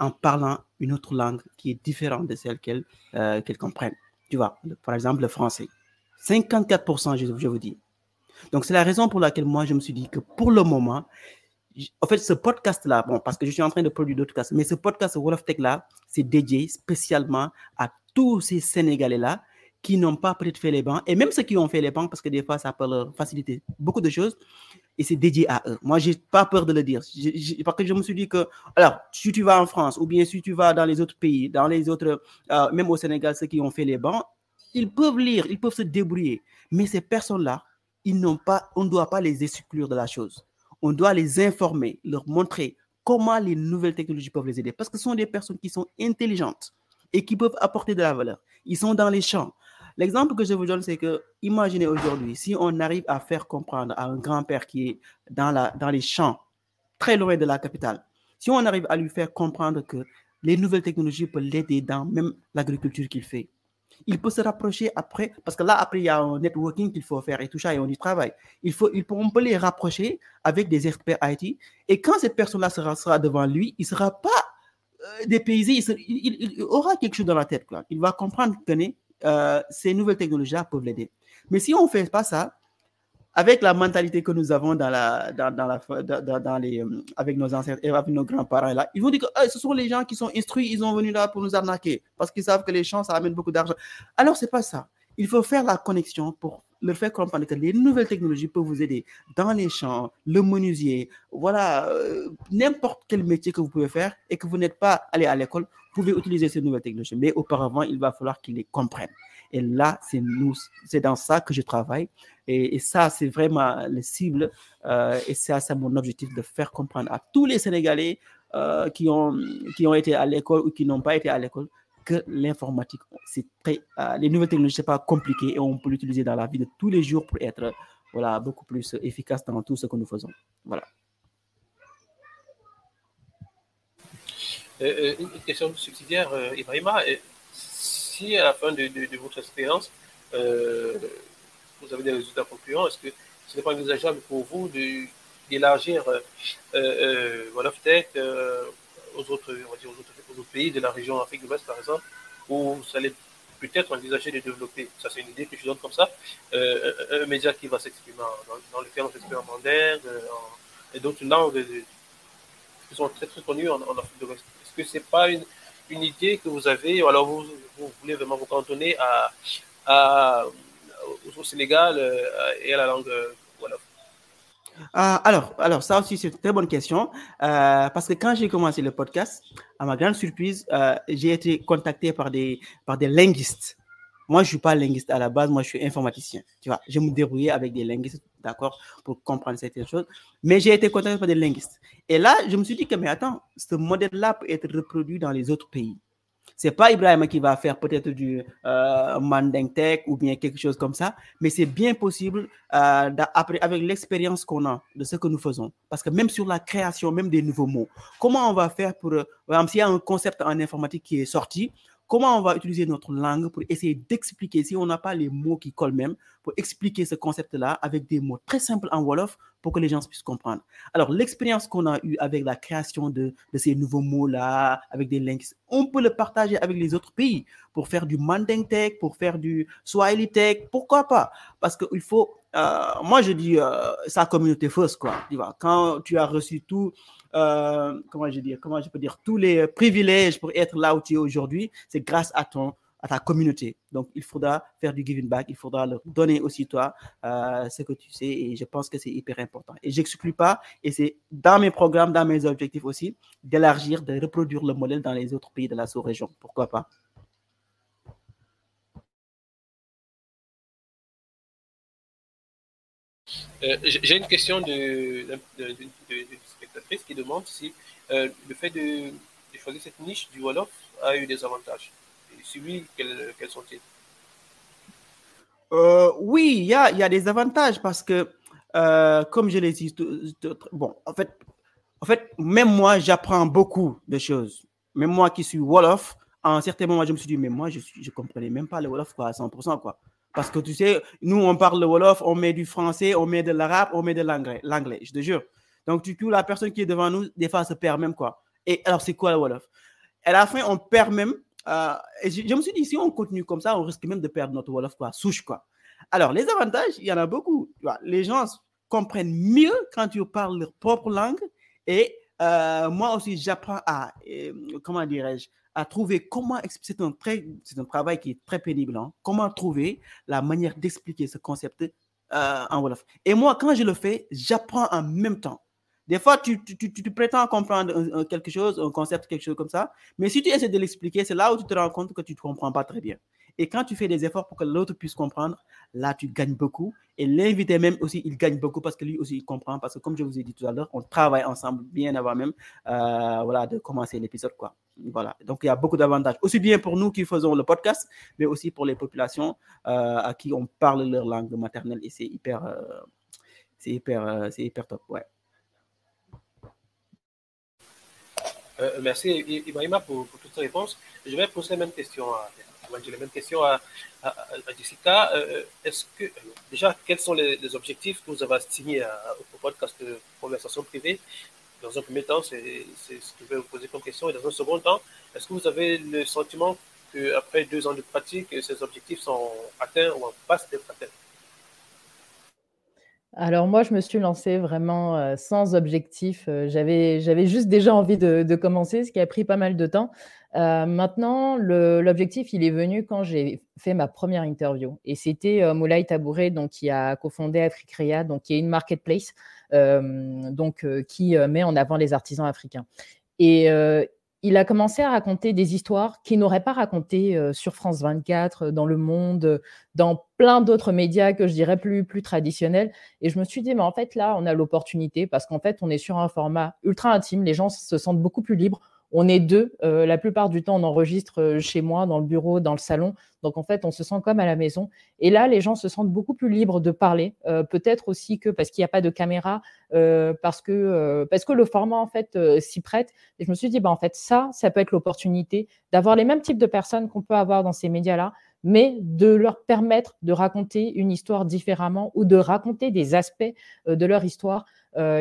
en parlant une autre langue qui est différente de celle qu'elles euh, comprennent? Tu vois, par exemple, le français. 54%, je, vous dis. Donc, c'est la raison pour laquelle moi, je me suis dit que pour le moment, en fait, ce podcast-là, bon, parce que je suis en train de produire d'autres podcasts, mais ce podcast Wall of Tech-là, c'est dédié spécialement à tous ces Sénégalais-là qui n'ont pas peut-être fait les bancs, et même ceux qui ont fait les bancs, parce que des fois, ça peut leur faciliter beaucoup de choses, et c'est dédié à eux. Moi, j'ai pas peur de le dire, parce que je me suis dit que, alors, si tu vas en France, ou bien si tu vas dans les autres pays, dans les autres, euh, même au Sénégal, ceux qui ont fait les bancs, ils peuvent lire, ils peuvent se débrouiller, mais ces personnes-là, ils n'ont pas, on ne doit pas les exclure de la chose on doit les informer, leur montrer comment les nouvelles technologies peuvent les aider. Parce que ce sont des personnes qui sont intelligentes et qui peuvent apporter de la valeur. Ils sont dans les champs. L'exemple que je vous donne, c'est que, imaginez aujourd'hui, si on arrive à faire comprendre à un grand-père qui est dans, les champs, très loin de la capitale, si on arrive à lui faire comprendre que les nouvelles technologies peuvent l'aider dans même l'agriculture qu'il fait, il peut se rapprocher après, parce que là, après, il y a un networking qu'il faut faire et tout ça, et on y travaille. Il faut, il on peut les rapprocher avec des experts IT, et quand cette personne-là sera, devant lui, il ne sera pas euh, dépaysé, il, aura quelque chose dans la tête. Il va comprendre que euh, ces nouvelles technologies-là peuvent l'aider. Mais si on ne fait pas ça, avec la mentalité que nous avons dans la, dans, la, dans, les, euh, avec nos ancêtres et avec nos grands-parents là, ils vont dire que ah, ce sont les gens qui sont instruits, ils sont venus là pour nous arnaquer parce qu'ils savent que les champs, ça amène beaucoup d'argent. Alors, c'est pas ça. Il faut faire la connexion pour leur faire comprendre que les nouvelles technologies peuvent vous aider dans les champs, le menuisier, voilà, euh, n'importe quel métier que vous pouvez faire et que vous n'êtes pas allé à l'école, pouvez utiliser ces nouvelles technologies. Mais auparavant, il va falloir qu'ils les comprennent. Et là, c'est nous, c'est dans ça que je travaille. Et, ça, c'est vraiment les cibles. Euh, et ça, c'est mon objectif de faire comprendre à tous les Sénégalais euh, qui, ont, qui ont été à l'école ou qui n'ont pas été à l'école que l'informatique, c'est très, euh, les nouvelles technologies, c'est pas compliqué et on peut l'utiliser dans la vie de tous les jours pour être voilà, beaucoup plus efficace dans tout ce que nous faisons. Voilà. Une question subsidiaire, Ibrahima. Si à la fin de, votre expérience, vous avez des résultats concluants, est-ce que ce n'est pas envisageable pour vous d'élargir euh, euh, voilà, peut-être euh, aux, aux, autres, aux autres pays de la région Afrique de l'Ouest, par exemple, où vous allez peut-être envisager de développer, ça c'est une idée que je donne comme ça, un, média qui va s'exprimer dans, lequel on s'exprime en mandarin et d'autres langues qui sont très très connues en, Afrique de l'Ouest. Est-ce que ce n'est pas une, une, idée que vous avez, ou alors vous, vous voulez vraiment vous cantonner à, au Sénégal euh, et à la langue euh, Wolof? Ah, alors, alors, ça aussi, c'est une très bonne question. Euh, parce que quand j'ai commencé le podcast, à ma grande surprise, j'ai été contacté par des, par des linguistes. Moi, je suis pas linguiste à la base, moi, je suis informaticien. Tu vois, je me débrouillais avec des linguistes, d'accord, pour comprendre certaines choses. Mais j'ai été contacté par des linguistes. Et là, je me suis dit que, mais attends, ce modèle-là peut être reproduit dans les autres pays. C'est pas Ibrahim qui va faire peut-être du euh, tech ou bien quelque chose comme ça, mais c'est bien possible euh, avec l'expérience qu'on a de ce que nous faisons. Parce que même sur la création, même des nouveaux mots, comment on va faire pour, euh, s'il y a un concept en informatique qui est sorti, comment on va utiliser notre langue pour essayer d'expliquer, si on n'a pas les mots qui collent même, pour expliquer ce concept-là avec des mots très simples en Wolof pour que les gens puissent comprendre. Alors, l'expérience qu'on a eue avec la création de, ces nouveaux mots-là, avec des links, on peut le partager avec les autres pays pour faire du Manding Tech, pour faire du Swahili Tech, pourquoi pas? Parce qu'il faut, euh, moi je dis, euh, sa communauté first, quoi. Tu vois, quand tu as reçu tout, euh, comment je dire, comment je peux dire, tous les privilèges pour être là où tu es aujourd'hui, c'est grâce à ton à ta communauté. Donc, il faudra faire du giving back, il faudra leur donner aussi toi euh, ce que tu sais et je pense que c'est hyper important. Et j'exclus pas, et c'est dans mes programmes, dans mes objectifs aussi, d'élargir, de reproduire le modèle dans les autres pays de la sous-région. Pourquoi pas? Euh, j'ai une question d'une de, qui demande si euh, le fait de, choisir cette niche du Wolof a eu des avantages. Et si oui, quels, sont-ils? Euh, Oui, il y a, y a, des avantages parce que, comme je l'ai dit, bon, en fait, en fait, même moi, j'apprends beaucoup de choses. Même moi qui suis Wolof, à un certain moment, je me suis dit, mais moi, je ne comprenais même pas le Wolof quoi, à 100%. Quoi. Parce que tu sais, nous, on parle le Wolof, on met du français, on met de l'arabe, on met de l'anglais, je te jure. Donc, du coup, la personne qui est devant nous, des fois, se perd même, quoi. Et alors, c'est quoi le Wolof? À la fin, on perd même. Euh, je, me suis dit, si on continue comme ça, on risque même de perdre notre Wolof, quoi, souche, quoi. Alors, les avantages, il y en a beaucoup. Les gens comprennent mieux quand tu parles leur propre langue. Et euh, moi aussi, j'apprends à, euh, comment dirais-je, à trouver comment, c'est un, c'est un travail qui est très pénible, hein. comment trouver la manière d'expliquer ce concept en Wolof? Et moi, quand je le fais, j'apprends en même temps. Des fois, tu, prétends comprendre quelque chose, un concept, quelque chose comme ça, mais si tu essaies de l'expliquer, c'est là où tu te rends compte que tu ne comprends pas très bien. Et quand tu fais des efforts pour que l'autre puisse comprendre, là, tu gagnes beaucoup. Et l'invité même aussi, il gagne beaucoup parce que lui aussi, il comprend. Parce que comme je vous ai dit tout à l'heure, on travaille ensemble bien avant même euh, voilà, de commencer l'épisode. Voilà. Donc, il y a beaucoup d'avantages. Aussi bien pour nous qui faisons le podcast, mais aussi pour les populations euh, à qui on parle leur langue maternelle. Et c'est hyper, euh, hyper, hyper top. Ouais. Merci Ibrahima pour, toutes ces réponses. Je vais poser la même question à la même question à, Jessica. Euh, est-ce que, déjà, quels sont les, objectifs que vous avez assignés au podcast de conversation privée? Dans un premier temps, c'est ce que je vais vous poser comme question. Et dans un second temps, est-ce que vous avez le sentiment qu'après deux ans de pratique, ces objectifs sont atteints ou en passe d'être atteints? Alors moi, je me suis lancée vraiment euh, sans objectif. Euh, j'avais, j'avais juste déjà envie de, commencer, ce qui a pris pas mal de temps. Euh, maintenant, l'objectif, il est venu quand j'ai fait ma première interview. Et c'était Moulay Tabouré, donc, qui a cofondé Africrea, donc, qui est une marketplace donc, qui met en avant les artisans africains. Et il a commencé à raconter des histoires qu'il n'aurait pas racontées sur France 24, dans Le Monde, dans plein d'autres médias que je dirais plus, plus traditionnels. Et je me suis dit, mais en fait, là, on a l'opportunité parce qu'en fait, on est sur un format ultra intime. Les gens se sentent beaucoup plus libres on est deux. Euh, la plupart du temps, on enregistre euh, chez moi, dans le bureau, dans le salon. Donc, en fait, on se sent comme à la maison. Et là, les gens se sentent beaucoup plus libres de parler. Euh, peut-être aussi que parce qu'il n'y a pas de caméra, parce, que, parce que le format, en fait, s'y prête. Et je me suis dit, bah, en fait, ça, ça peut être l'opportunité d'avoir les mêmes types de personnes qu'on peut avoir dans ces médias-là, mais de leur permettre de raconter une histoire différemment ou de raconter des aspects de leur histoire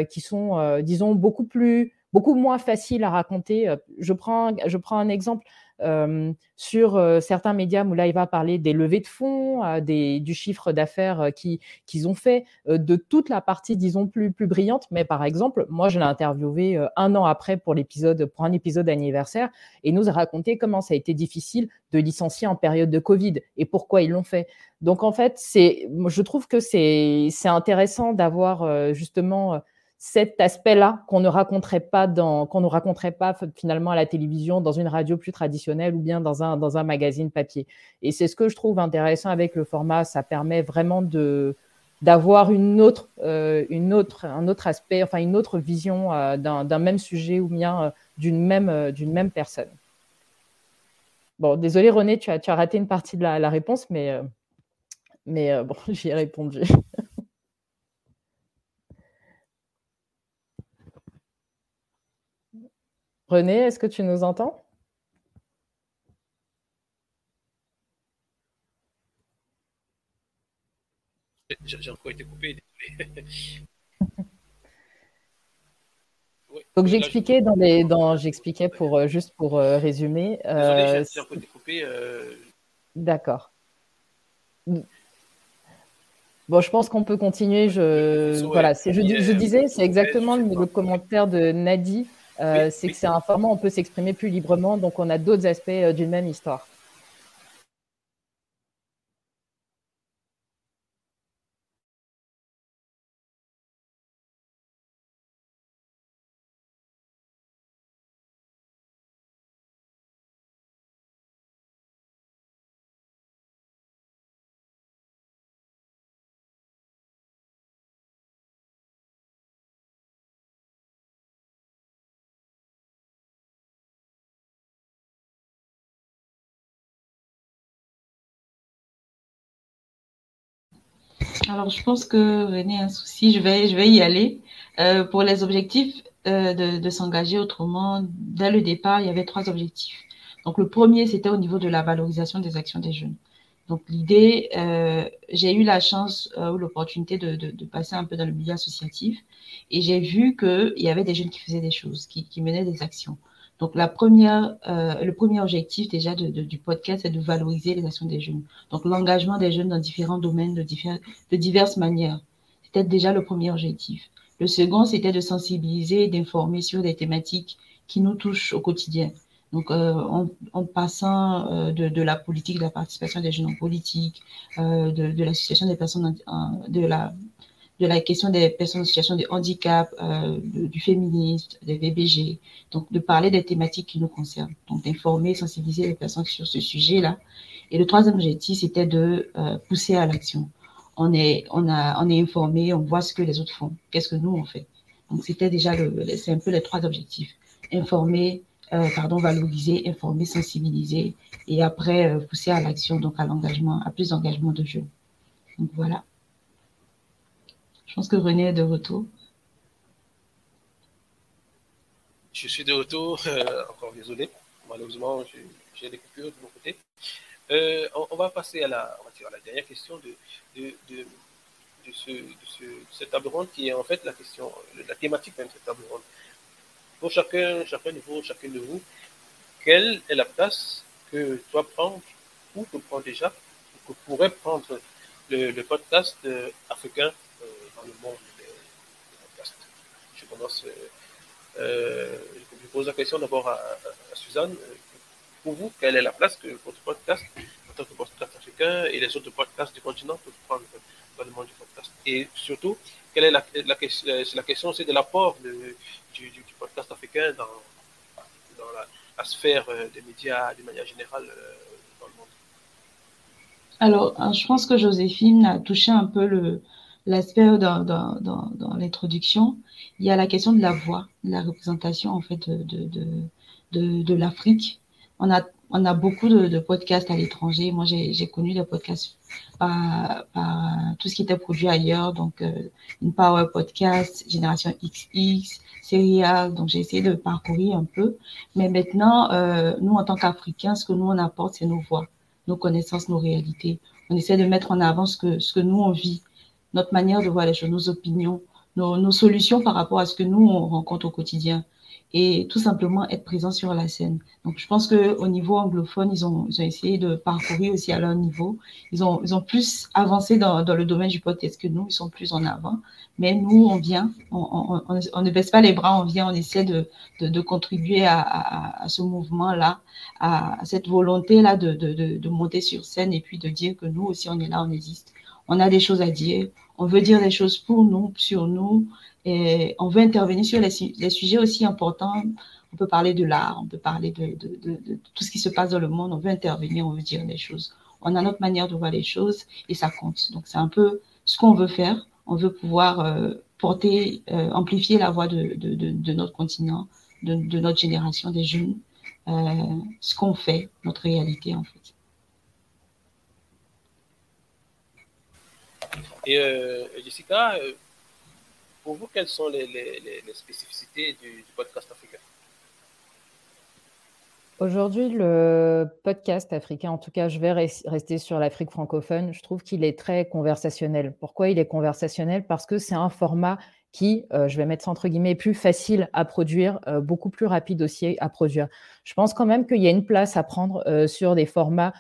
qui sont, disons, beaucoup plus beaucoup moins facile à raconter. Euh, je prends, je prends un exemple euh, sur euh, certains médias où là, il va parler des levées de fonds, des, du chiffre d'affaires qu'ils ont fait, de toute la partie, disons, plus, plus brillante. Mais par exemple, moi, je l'ai interviewé un an après pour, l'épisode, pour un épisode anniversaire et nous a raconté comment ça a été difficile de licencier en période de Covid et pourquoi ils l'ont fait. Donc, en fait, je trouve que c'est intéressant d'avoir justement cet aspect-là qu'on ne raconterait pas qu'on ne raconterait pas finalement à la télévision, dans une radio plus traditionnelle ou bien dans un, dans un magazine papier. Et c'est ce que je trouve intéressant avec le format. Ça permet vraiment de, d'avoir une autre, euh, une autre, un autre aspect, enfin une autre vision euh, d'un, même sujet ou bien euh, d'une même, d'une même personne. Bon, désolé René, tu as, tu as raté une partie de la, la réponse, mais, mais bon, j'y ai répondu. René, est-ce que tu nous entends? J'ai encore été coupé, Donc j'expliquais dans les, dans, j'expliquais pour euh, juste pour euh, résumer. Euh, j'ai encore été coupé. D'accord. Bon, je pense qu'on peut continuer. Je, voilà, je, je, disais, c'est exactement le, commentaire de Nadi euh, c'est que c'est un format où on peut s'exprimer plus librement, donc on a d'autres aspects euh, d'une même histoire. Alors, je pense que René a un souci, je vais, je vais y aller. Euh, pour les objectifs euh, de, de s'engager autrement, dès le départ, il y avait trois objectifs. Donc, le premier, c'était au niveau de la valorisation des actions des jeunes. Donc, l'idée, euh, j'ai eu la chance ou l'opportunité de, de, de, passer un peu dans le milieu associatif et j'ai vu qu'il y avait des jeunes qui faisaient des choses, qui, qui menaient des actions. Donc, la première, euh, le premier objectif déjà de, de, du podcast, c'est de valoriser les actions des jeunes. Donc, l'engagement des jeunes dans différents domaines de, de diverses manières. C'était déjà le premier objectif. Le second, c'était de sensibiliser et d'informer sur des thématiques qui nous touchent au quotidien. Donc, euh, en, en, passant euh, de, de, la politique, de la participation des jeunes en politique, euh, de, de l'association des personnes, en, de la de la question des personnes en situation de handicap, euh, du féminisme, des VBG, donc de parler des thématiques qui nous concernent, donc d'informer, sensibiliser les personnes sur ce sujet-là. Et le troisième objectif, c'était de euh, pousser à l'action. On est, on a, on est informé, on voit ce que les autres font, qu'est-ce que nous on fait? Donc c'était déjà le, c'est un peu les trois objectifs informer, euh, pardon, valoriser, informer, sensibiliser, et après euh, pousser à l'action, donc à l'engagement, à plus d'engagement de jeunes. Donc voilà. Pense que René est de retour. Je suis de retour, euh, encore désolé. Malheureusement, j'ai des coupures de mon côté. Euh, on, va passer à la, dernière question de, de, de, de, ce, de ce, cette table ronde qui est en fait la question, la thématique même de cette table ronde. Pour chacun, chacun de vous, chacune de vous, quelle est la place que toi prends ou que prends déjà, ou que pourrait prendre le, le podcast euh, africain dans le monde des, podcasts. Je commence, euh, euh, je pose la question d'abord à, Suzanne. Pour vous, quelle est la place que votre podcast, en tant que podcast africain et les autres podcasts du continent peuvent prendre dans le monde du podcast? Et surtout, quelle est la, la, question, la question aussi de l'apport du, podcast africain dans, dans la, la, sphère euh, des médias de manière générale dans le monde? Alors, je pense que Joséphine a touché un peu le, l'aspect dans, dans, dans, dans l'introduction, il y a la question de la voix, de la représentation en fait de, de, de, de l'Afrique. On a, on a beaucoup de, podcasts à l'étranger. Moi, j'ai connu des podcasts par, par, tout ce qui était produit ailleurs, donc euh, une Power Podcast, Génération XX, Série A. Donc, j'ai essayé de parcourir un peu. Mais maintenant, euh, nous, en tant qu'Africains, ce que nous, on apporte, c'est nos voix, nos connaissances, nos réalités. On essaie de mettre en avant ce que, ce que nous, on vit notre manière de voir les choses, nos opinions, nos, solutions par rapport à ce que nous, on rencontre au quotidien. Et tout simplement être présent sur la scène. Donc, je pense qu'au niveau anglophone, ils ont, ils ont essayé de parcourir aussi à leur niveau. Ils ont, ils ont plus avancé dans, dans le domaine du podcast que nous. Ils sont plus en avant. Mais nous, on vient, on, on, ne baisse pas les bras, on vient, on essaie de, de, contribuer à, à, ce mouvement-là, à, cette volonté-là de, de monter sur scène et puis de dire que nous aussi, on est là, on existe on a des choses à dire, on veut dire des choses pour nous, sur nous, et on veut intervenir sur les, sujets aussi importants. On peut parler de l'art, on peut parler de, tout ce qui se passe dans le monde, on veut intervenir, on veut dire des choses. On a notre manière de voir les choses et ça compte. Donc c'est un peu ce qu'on veut faire. On veut pouvoir euh, porter, euh, amplifier la voix de, notre continent, de, notre génération, des jeunes, euh, ce qu'on fait, notre réalité en fait. Et Jessica, pour vous, quelles sont les, spécificités du, podcast africain? Aujourd'hui, le podcast africain, en tout cas, je vais rester sur l'Afrique francophone, je trouve qu'il est très conversationnel. Pourquoi il est conversationnel? Parce que c'est un format qui, euh, je vais mettre entre guillemets, plus facile à produire, euh, beaucoup plus rapide aussi à produire. Je pense quand même qu'il y a une place à prendre euh, sur des formats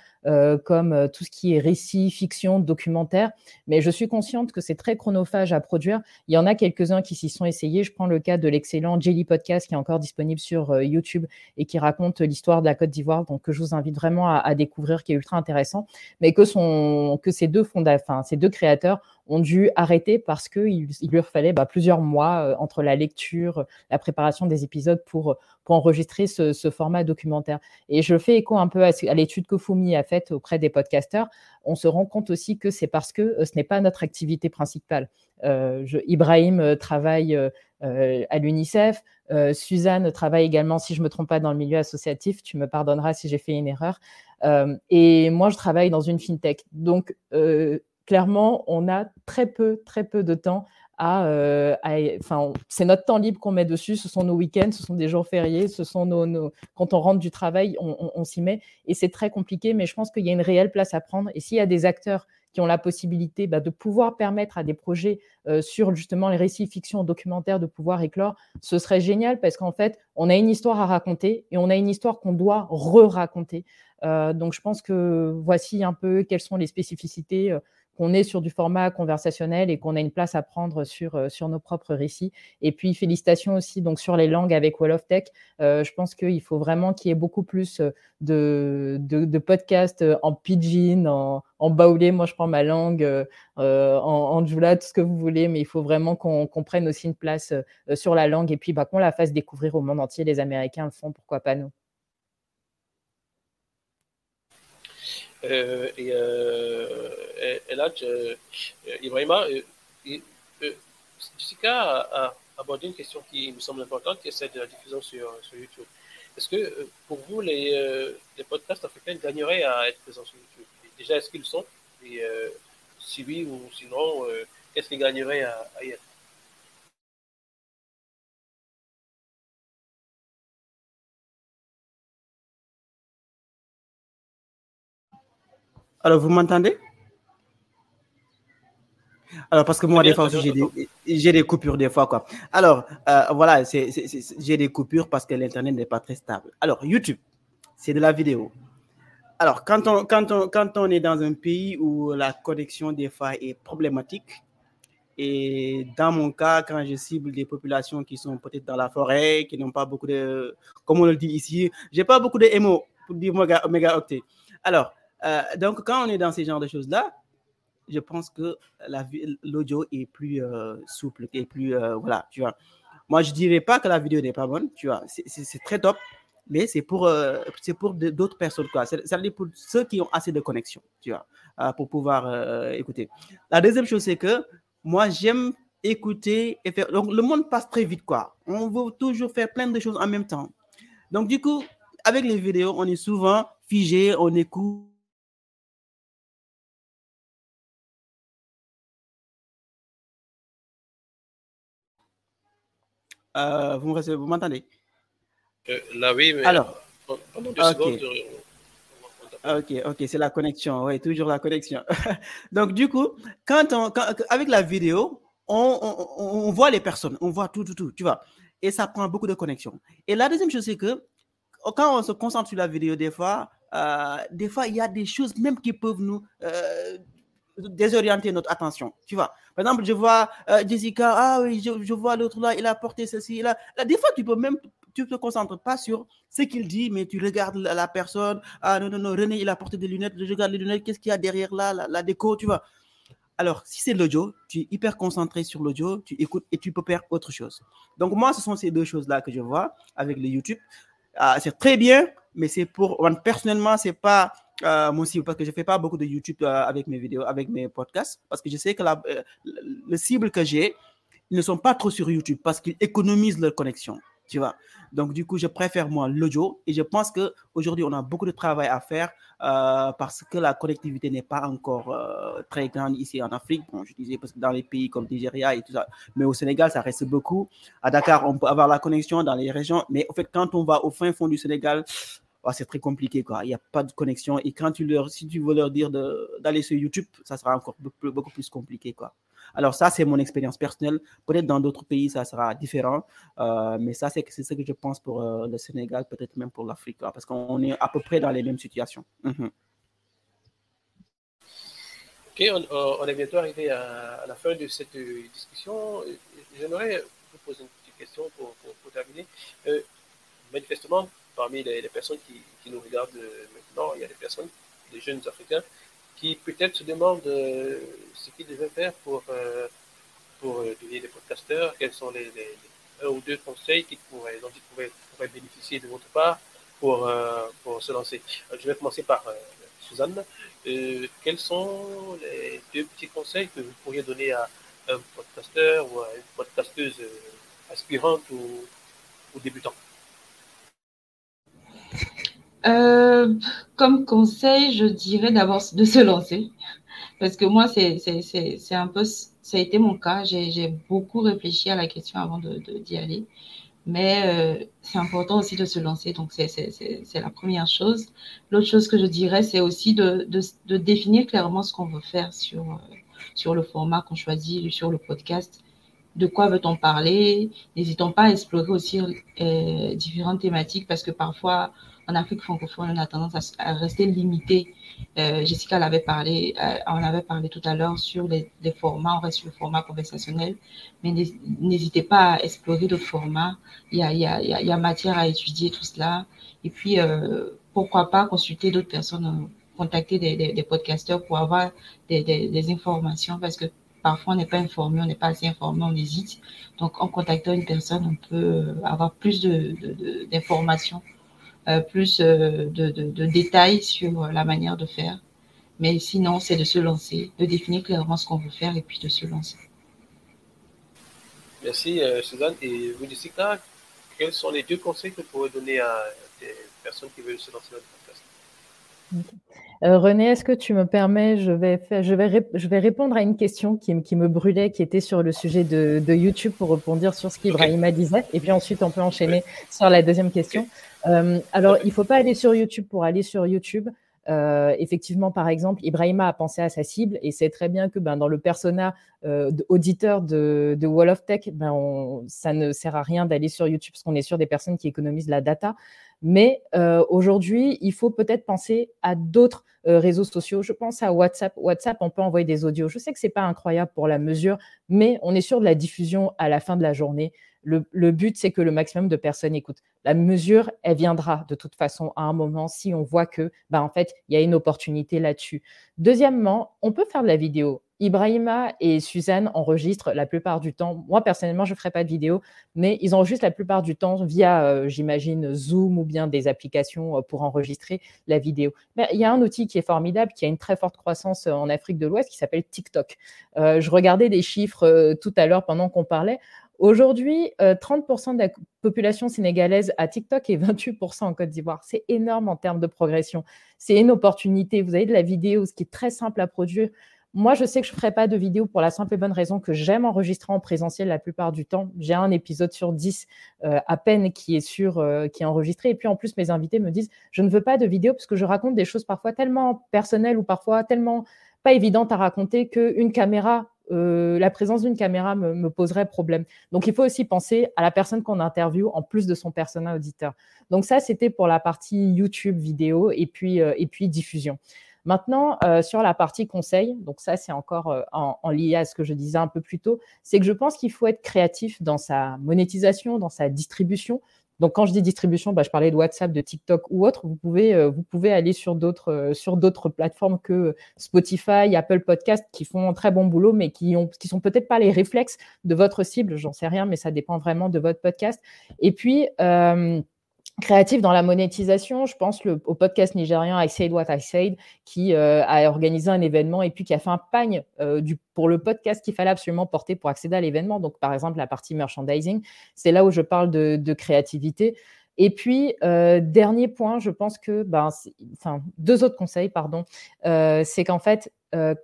comme tout ce qui est récit, fiction, documentaire, mais je suis consciente que c'est très chronophage à produire. Il y en a quelques-uns qui s'y sont essayés. Je prends le cas de l'excellent Jelly Podcast qui est encore disponible sur YouTube et qui raconte l'histoire de la Côte d'Ivoire, donc que je vous invite vraiment à, découvrir, qui est ultra intéressant, mais que, ces, deux ces deux créateurs ont dû arrêter parce qu'il il leur fallait bah, plusieurs mois euh, entre la lecture, la préparation des épisodes pour enregistrer ce, format documentaire. Et je fais écho un peu à, l'étude que Fumi a faite auprès des podcasteurs. On se rend compte aussi que c'est parce que euh, ce n'est pas notre activité principale. Euh, Ibrahim travaille à l'UNICEF. Suzanne travaille également, si je ne me trompe pas, dans le milieu associatif. Tu me pardonneras si j'ai fait une erreur. et moi, je travaille dans une fintech. Donc, clairement, on a très peu, très peu de temps euh, c'est notre temps libre qu'on met dessus, ce sont nos week-ends, ce sont des jours fériés, ce sont nos, quand on rentre du travail, on, s'y met. Et c'est très compliqué, mais je pense qu'il y a une réelle place à prendre. Et s'il y a des acteurs qui ont la possibilité bah, de pouvoir permettre à des projets euh, sur justement les récits fiction documentaires de pouvoir éclore, ce serait génial parce qu'en fait, on a une histoire à raconter et on a une histoire qu'on doit re-raconter. Euh, donc, je pense que voici un peu quelles sont les spécificités qu'on est sur du format conversationnel et qu'on a une place à prendre sur, euh, nos propres récits. Et puis, félicitations aussi sur les langues avec Wall of Tech. Euh, je pense qu'il faut vraiment qu'il y ait beaucoup plus euh, de, de, podcasts en pidgin, en, en baoulé. Moi, je prends ma langue, en, en djoula, tout ce que vous voulez, mais il faut vraiment qu'on prenne aussi une place sur la langue et puis bah, qu'on la fasse découvrir au monde entier. Les Américains le font, pourquoi pas nous? Euh, et, euh, et, là, euh, Ibrahima, Jessica a, abordé une question qui me semble importante, qui est celle de la diffusion sur, YouTube. Est-ce que pour vous, les, podcasts africains gagneraient à être présents sur YouTube? Déjà, est-ce qu'ils sont? Et si oui ou sinon, qu'est-ce qu'ils gagneraient à y être? Alors, vous m'entendez? Alors, parce que moi, des fois j'ai des, des, coupures des fois, quoi. Alors, euh, voilà, j'ai des coupures parce que l'Internet n'est pas très stable. Alors, YouTube, c'est de la vidéo. Alors, quand on, quand, on, quand on est dans un pays où la connexion, des fois, est problématique, et dans mon cas, quand je cible des populations qui sont peut-être dans la forêt, qui n'ont pas beaucoup de, comme on le dit ici, j'ai pas beaucoup de MO pour dire mégaoctets. Alors, euh, donc, quand on est dans ces genres de choses-là, je pense que l'audio est plus euh, souple, et plus, euh, voilà, tu vois. Moi, je dirais pas que la vidéo n'est pas bonne, tu vois. C'est très top, mais c'est pour, c'est pour d'autres personnes, quoi. C'est pour ceux qui ont assez de connexion, tu vois, pour pouvoir écouter. La deuxième chose, c'est que moi, j'aime écouter et. Donc, le monde passe très vite, quoi. On veut toujours faire plein de choses en même temps. Donc, du coup, avec les vidéos, on est souvent figé, on écoute Euh, vous m'entendez? Euh, Là, oui, mais Alors, Ok, ok, c'est la connexion, oui, toujours la connexion. Donc, du coup, quand on, avec la vidéo, on, on, voit les personnes, on voit tout, tout, tout, tu vois. Et ça prend beaucoup de connexion. Et la deuxième chose, c'est que quand on se concentre sur la vidéo, des fois, euh, des fois, il y a des choses même qui peuvent nous désorienter notre attention, tu vois. Par exemple, je vois euh, Jessica, ah oui, je, vois l'autre là, il a porté ceci, là. là. Des fois, tu peux même, tu te concentres pas sur ce qu'il dit, mais tu regardes la, personne. Ah non, non, non, René, il a porté des lunettes, je regarde les lunettes, qu'est-ce qu'il y a derrière là, la, déco, tu vois. alors, si c'est l'audio, tu es hyper concentré sur l'audio, tu écoutes et tu peux faire autre chose. Donc, moi, ce sont ces deux choses-là que je vois avec le YouTube. Ah, c'est très bien, mais c'est pour, personnellement, c'est pas euh, mon cible parce que je fais pas beaucoup de YouTube euh, avec mes vidéos, avec mes podcasts, parce que je sais que la, euh, le cible que j'ai, ils ne sont pas trop sur YouTube parce qu'ils économisent leur connexion tu vois. Donc, du coup, je préfère moi l'audio et je pense qu'aujourd'hui, on a beaucoup de travail à faire euh, parce que la connectivité n'est pas encore euh, très grande ici en Afrique. Bon, je disais parce que dans les pays comme Nigeria et tout ça, mais au Sénégal, ça reste beaucoup. À Dakar, on peut avoir la connexion dans les régions, mais en fait, quand on va au fin fond du Sénégal, c'est très compliqué, quoi. Il n'y a pas de connexion. Et quand tu leur, si tu veux leur dire d'aller sur YouTube, ça sera encore beaucoup, plus compliqué, quoi. Alors ça, c'est mon expérience personnelle. Peut-être dans d'autres pays, ça sera différent. Euh, mais ça, c'est ce que je pense pour euh, le Sénégal, peut-être même pour l'Afrique, parce qu'on est à peu près dans les mêmes situations. Mhm. Ok, on, est bientôt arrivé à, la fin de cette discussion. J'aimerais vous poser une petite question pour, terminer. Euh, manifestement, parmi les, personnes qui, nous regardent maintenant, il y a des personnes, des jeunes Africains, qui peut-être se demandent euh, ce qu'ils devaient faire pour, euh, euh, devenir des podcasteurs, quels sont les, un ou deux conseils pourraient, dont ils pourraient, bénéficier de votre part pour, pour se lancer. Je vais commencer par Suzanne. quels sont les deux petits conseils que vous pourriez donner à un podcasteur ou à une podcasteuse aspirante ou, ou débutant euh, comme conseil, je dirais d'abord de se lancer. Parce que moi, c'est un peu, ça a été mon cas. J'ai beaucoup réfléchi à la question avant d'y de, d'y aller. Mais euh, c'est important aussi de se lancer. Donc, c'est la première chose. L'autre chose que je dirais, c'est aussi de, de, de, définir clairement ce qu'on veut faire sur, euh, sur le format qu'on choisit, sur le podcast. De quoi veut-on parler? N'hésitons pas à explorer aussi euh, différentes thématiques parce que parfois, en Afrique francophone, on a tendance à, rester limité. Euh, Jessica l'avait parlé, euh, on avait parlé tout à l'heure sur les, formats, on reste sur le format conversationnel, mais n'hésitez pas à explorer d'autres formats. Il y, a, matière à étudier tout cela. Et puis, euh, pourquoi pas consulter d'autres personnes, contacter des, des, podcasteurs pour avoir des, informations, parce que parfois on n'est pas informé, on n'est pas assez informé, on hésite. Donc, en contactant une personne, on peut avoir plus d'informations. Plus euh, de, de, détails sur la manière de faire. Mais sinon, c'est de se lancer, de définir clairement ce qu'on veut faire et puis de se lancer. Merci, euh, Suzanne. Et vous, Jessica, quels sont les deux conseils que vous pourrez donner à des personnes qui veulent se lancer dans le podcast? René, est-ce que tu me permets, je vais, je, vais je vais répondre à une question qui, qui, me brûlait, qui était sur le sujet de, de YouTube pour répondre sur ce qu'Ibrahima disait. Et puis ensuite, on peut enchaîner sur la deuxième question. Euh, alors, il ne faut pas aller sur YouTube pour aller sur YouTube. Euh, effectivement, par exemple, Ibrahima a pensé à sa cible et c'est très bien que ben, dans le persona euh, auditeur de, Wall of Tech, ben, ça ne sert à rien d'aller sur YouTube parce qu'on est sur des personnes qui économisent la data. Mais euh, aujourd'hui, il faut peut-être penser à d'autres euh, réseaux sociaux. Je pense à WhatsApp. WhatsApp, on peut envoyer des audios. Je sais que c'est pas incroyable pour la mesure, mais on est sûr de la diffusion à la fin de la journée. Le, but, c'est que le maximum de personnes écoutent. La mesure, elle viendra de toute façon à un moment si on voit que, bah, en fait, il y a une opportunité là-dessus. Deuxièmement, on peut faire de la vidéo. Ibrahima et Suzanne enregistrent la plupart du temps. Moi, personnellement, je ne ferai pas de vidéo, mais ils enregistrent la plupart du temps via, euh, j'imagine, Zoom ou bien des applications euh, pour enregistrer la vidéo. Mais il y a un outil qui est formidable, qui a une très forte croissance euh, en Afrique de l'Ouest, qui s'appelle TikTok. je regardais des chiffres tout à l'heure pendant qu'on parlait. Aujourd'hui, 30% euh, de la population sénégalaise a TikTok et 28% en Côte d'Ivoire. C'est énorme en termes de progression. C'est une opportunité. Vous avez de la vidéo, ce qui est très simple à produire. Moi, je sais que je ne ferai pas de vidéo pour la simple et bonne raison que j'aime enregistrer en présentiel la plupart du temps. J'ai un épisode sur 10 euh, à peine qui est sur, euh, qui est enregistré. Et puis en plus, mes invités me disent, je ne veux pas de vidéo parce que je raconte des choses parfois tellement personnelles ou parfois tellement pas évidentes à raconter qu'une caméra euh, la présence d'une caméra me, poserait problème. Donc, il faut aussi penser à la personne qu'on interviewe en plus de son personnel auditeur. Donc, ça, c'était pour la partie YouTube vidéo et puis, euh, et puis diffusion. Maintenant, euh, sur la partie conseil, donc ça, c'est encore en, en, lié à ce que je disais un peu plus tôt, c'est que je pense qu'il faut être créatif dans sa monétisation, dans sa distribution, Donc, quand je dis distribution, bah, je parlais de WhatsApp, de TikTok ou autre. Vous pouvez, euh, vous pouvez aller sur d'autres, euh, sur d'autres plateformes que Spotify, Apple Podcast, qui font un très bon boulot, mais qui ont, qui sont peut-être pas les réflexes de votre cible. J'en sais rien, mais ça dépend vraiment de votre podcast. Et puis, euh, créatif dans la monétisation. Je pense au podcast nigérien I Said What I Said qui euh, a organisé un événement et puis qui a fait un pagne euh, du, pour le podcast qu'il fallait absolument porter pour accéder à l'événement. Donc, par exemple, la partie merchandising, c'est là où je parle de, créativité. Et puis, euh, dernier point, je pense que, ben, enfin, deux autres conseils, pardon, c'est qu'en fait,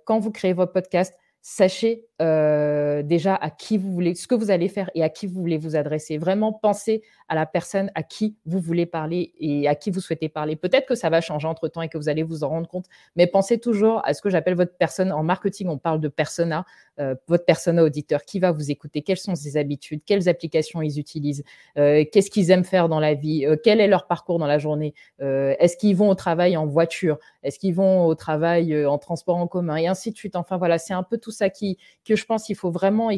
quand vous créez votre podcast, sachez euh, déjà à qui vous voulez, ce que vous allez faire et à qui vous voulez vous adresser. Vraiment, pensez à la personne à qui vous voulez parler et à qui vous souhaitez parler. Peut-être que ça va changer entre temps et que vous allez vous en rendre compte, mais pensez toujours à ce que j'appelle votre personne. En marketing, on parle de persona, euh, votre persona auditeur. Qui va vous écouter Quelles sont ses habitudes? Quelles applications ils utilisent? Euh, Qu'est-ce qu'ils aiment faire dans la vie? Quel est leur parcours dans la journée? Est-ce qu'ils vont au travail en voiture? Est-ce qu'ils vont au travail en transport en commun? Et ainsi de suite. Enfin, voilà, c'est un peu tout ça qui, que je pense qu'il faut vraiment,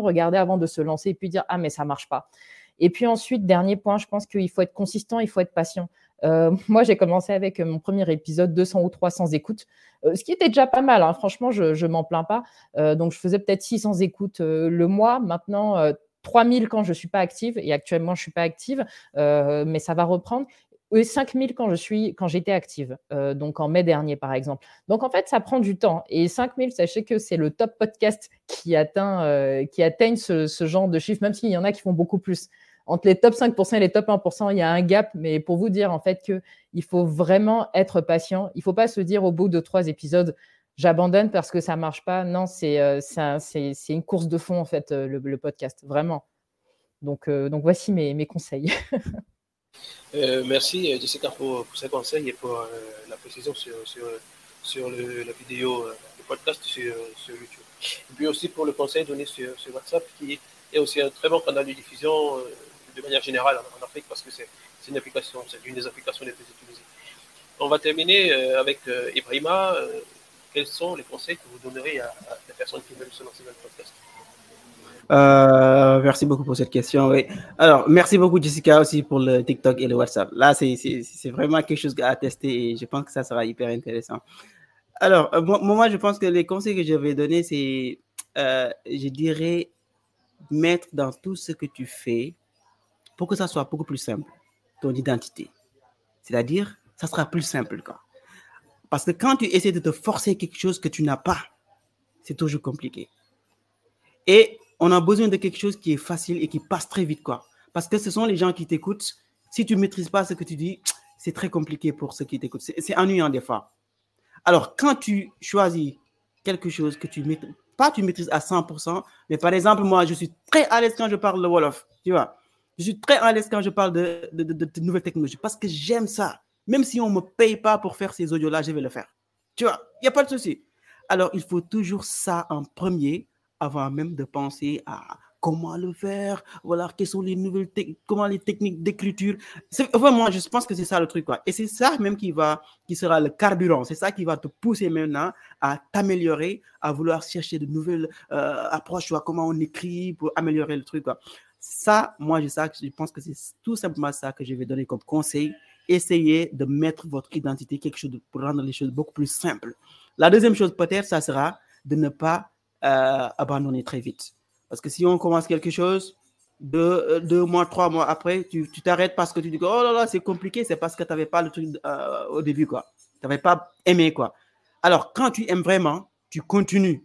regarder avant de se lancer et puis dire ah mais ça marche pas. Et puis ensuite, dernier point, je pense qu'il faut être consistant, il faut être patient. Euh, moi, j'ai commencé avec mon premier épisode 200 ou 300 écoutes, euh, ce qui était déjà pas mal. Hein. Franchement, je, je m'en plains pas. Euh, donc, je faisais peut-être 600 écoutes le mois. Maintenant, 3000 quand je suis pas active et actuellement je suis pas active, mais ça va reprendre et 5000 quand je suis quand j'étais active, euh, donc en mai dernier par exemple. Donc en fait, ça prend du temps. Et 5000, sachez que c'est le top podcast qui atteint euh, qui atteigne ce, genre de chiffre, même s'il y en a qui font beaucoup plus. Entre les top 5% et les top 1%, il y a un gap, mais pour vous dire en fait que il faut vraiment être patient. Il faut pas se dire au bout de trois épisodes, j'abandonne parce que ça marche pas. Non, c'est euh, c'est une course de fond en fait le, podcast, vraiment. Donc donc voici mes conseils. Euh, merci euh, Jessica pour, pour ces conseils et pour euh, la précision sur, sur, sur le, la vidéo, le podcast sur, sur, YouTube. Et puis aussi pour le conseil donné sur, sur WhatsApp, qui est aussi un très bon canal de diffusion de manière générale en, Afrique parce que c'est une application, c'est une des applications les plus utilisées. On va terminer avec Ibrahima. quels sont les conseils que vous donnerez à, à la personne qui veut se lancer dans le podcast? Euh, merci beaucoup pour cette question. Alors, merci beaucoup, Jessica, aussi pour le TikTok et le WhatsApp. Là, c'est vraiment quelque chose à tester et je pense que ça sera hyper intéressant. Alors, euh, moi, je pense que les conseils que je vais donner, c'est, euh, je dirais, mettre dans tout ce que tu fais pour que ça soit beaucoup plus simple, ton identité. C'est-à-dire, ça sera plus simple. Quoi. Parce que quand tu essaies de te forcer quelque chose que tu n'as pas, c'est toujours compliqué. Et on a besoin de quelque chose qui est facile et qui passe très vite. Parce que ce sont les gens qui t'écoutent. Si tu ne maîtrises pas ce que tu dis, c'est très compliqué pour ceux qui t'écoutent. C'est ennuyant des fois. Alors, quand tu choisis quelque chose que tu maîtrises, pas tu maîtrises à 100%, mais par exemple, moi, je suis très à l'aise quand je parle de Wolof, tu vois. Je suis très à l'aise quand je parle de, de nouvelles technologies parce que j'aime ça. Même si on ne me paye pas pour faire ces audios-là, je vais le faire. Tu vois, il n'y a pas de souci. Alors, il faut toujours ça en premier avant même de penser à comment le faire, voilà, quelles sont les nouvelles, comment les techniques d'écriture. Enfin, moi, je pense que c'est ça le truc, quoi. Et c'est ça même qui va, qui sera le carburant. C'est ça qui va te pousser maintenant à t'améliorer, à vouloir chercher de nouvelles euh, approches, vois, comment on écrit pour améliorer le truc. Ça, moi, je, ça, je pense que c'est tout simplement ça que je vais donner comme conseil. Essayez de mettre votre identité quelque chose pour rendre les choses beaucoup plus simples. La deuxième chose, peut-être, ça sera de ne pas euh, abandonner très vite. Parce que si on commence quelque chose, deux, euh, deux mois, trois mois après, tu t'arrêtes parce que tu dis oh là là, c'est compliqué, c'est parce que tu n'avais pas le truc euh, au début, quoi. Tu n'avais pas aimé, quoi. Alors, quand tu aimes vraiment, tu continues.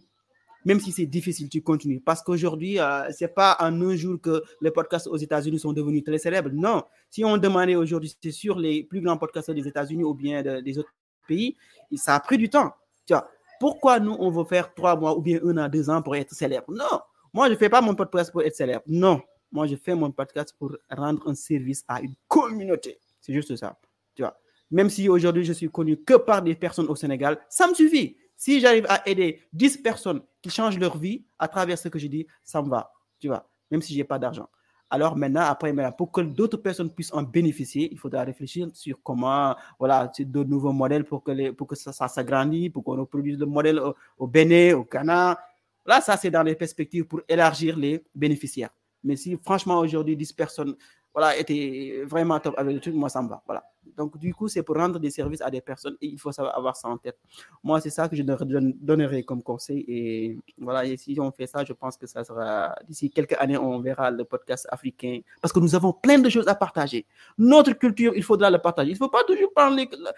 Même si c'est difficile, tu continues. Parce qu'aujourd'hui, ce n'est pas en un jour que les podcasts aux États-Unis sont devenus très célèbres. Non. Si on demandait aujourd'hui, c'est sur les plus grands podcasts des États-Unis ou bien de, des autres pays, ça a pris du temps. Tu vois, pourquoi nous, on veut faire trois mois ou bien un an, deux ans pour être célèbre? Non, moi, je ne fais pas mon podcast pour être célèbre. Non, moi, je fais mon podcast pour rendre un service à une communauté. C'est juste ça. Tu vois, même si aujourd'hui, je suis connu que par des personnes au Sénégal, ça me suffit. Si j'arrive à aider 10 personnes qui changent leur vie à travers ce que je dis, ça me va. Tu vois, même si je n'ai pas d'argent. Alors maintenant, après, pour que d'autres personnes puissent en bénéficier, il faudra réfléchir sur comment, voilà, de nouveaux modèles pour que, pour que ça, s'agrandisse, pour qu'on produise le modèle au, au Bénin, au Ghana. Là, ça, c'est dans les perspectives pour élargir les bénéficiaires. Mais si franchement, aujourd'hui, 10 personnes voilà, était vraiment top avec le truc, moi, ça me va. Voilà. Donc, du coup, c'est pour rendre des services à des personnes et il faut savoir avoir ça en tête. Moi, c'est ça que je donnerais comme conseil. Et voilà, et si on fait ça, je pense que ça sera d'ici quelques années, on verra le podcast africain parce que nous avons plein de choses à partager. Notre culture, il faudra le partager. Il ne faut pas toujours parler de la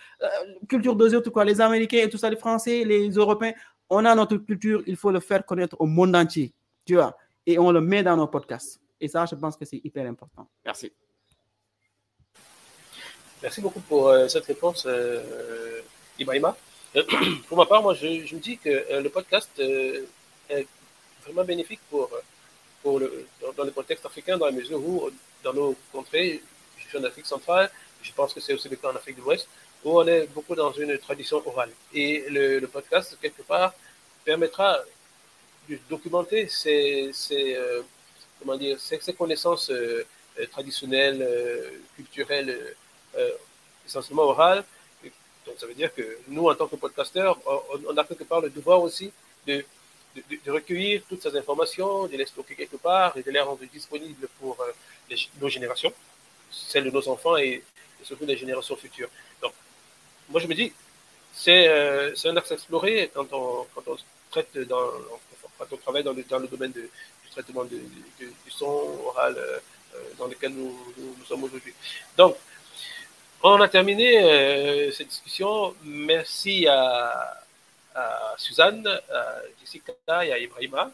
culture des autres, quoi, les Américains et tout ça, les Français, les Européens. On a notre culture, il faut le faire connaître au monde entier. Tu vois, et on le met dans nos podcasts. Et ça, je pense que c'est hyper important. Merci. Merci beaucoup pour euh, cette réponse, euh, Ibrahima. pour ma part, moi, je, me dis que euh, le podcast est vraiment bénéfique pour, pour le, dans, le contexte africain, dans la mesure où, dans nos contrées, je suis en Afrique centrale, je pense que c'est aussi le cas en Afrique de l'Ouest, où on est beaucoup dans une tradition orale. Et le, podcast, quelque part, permettra de documenter ces, ces comment dire, ces, connaissances traditionnelles, culturelles, euh, essentiellement oral. Donc ça veut dire que nous, en tant que podcasteurs, on, a quelque part le devoir aussi de, de, recueillir toutes ces informations, de les stocker quelque part et de les rendre disponibles pour euh, nos générations, celles de nos enfants et, surtout les générations futures. Donc, moi je me dis, c'est euh, un axe exploré quand on, quand on traite dans, quand on travaille dans le, dans le domaine du traitement du son oral dans lequel nous, nous sommes aujourd'hui. Donc, on a terminé euh, cette discussion. Merci à, Suzanne, à Jessica et à Ibrahima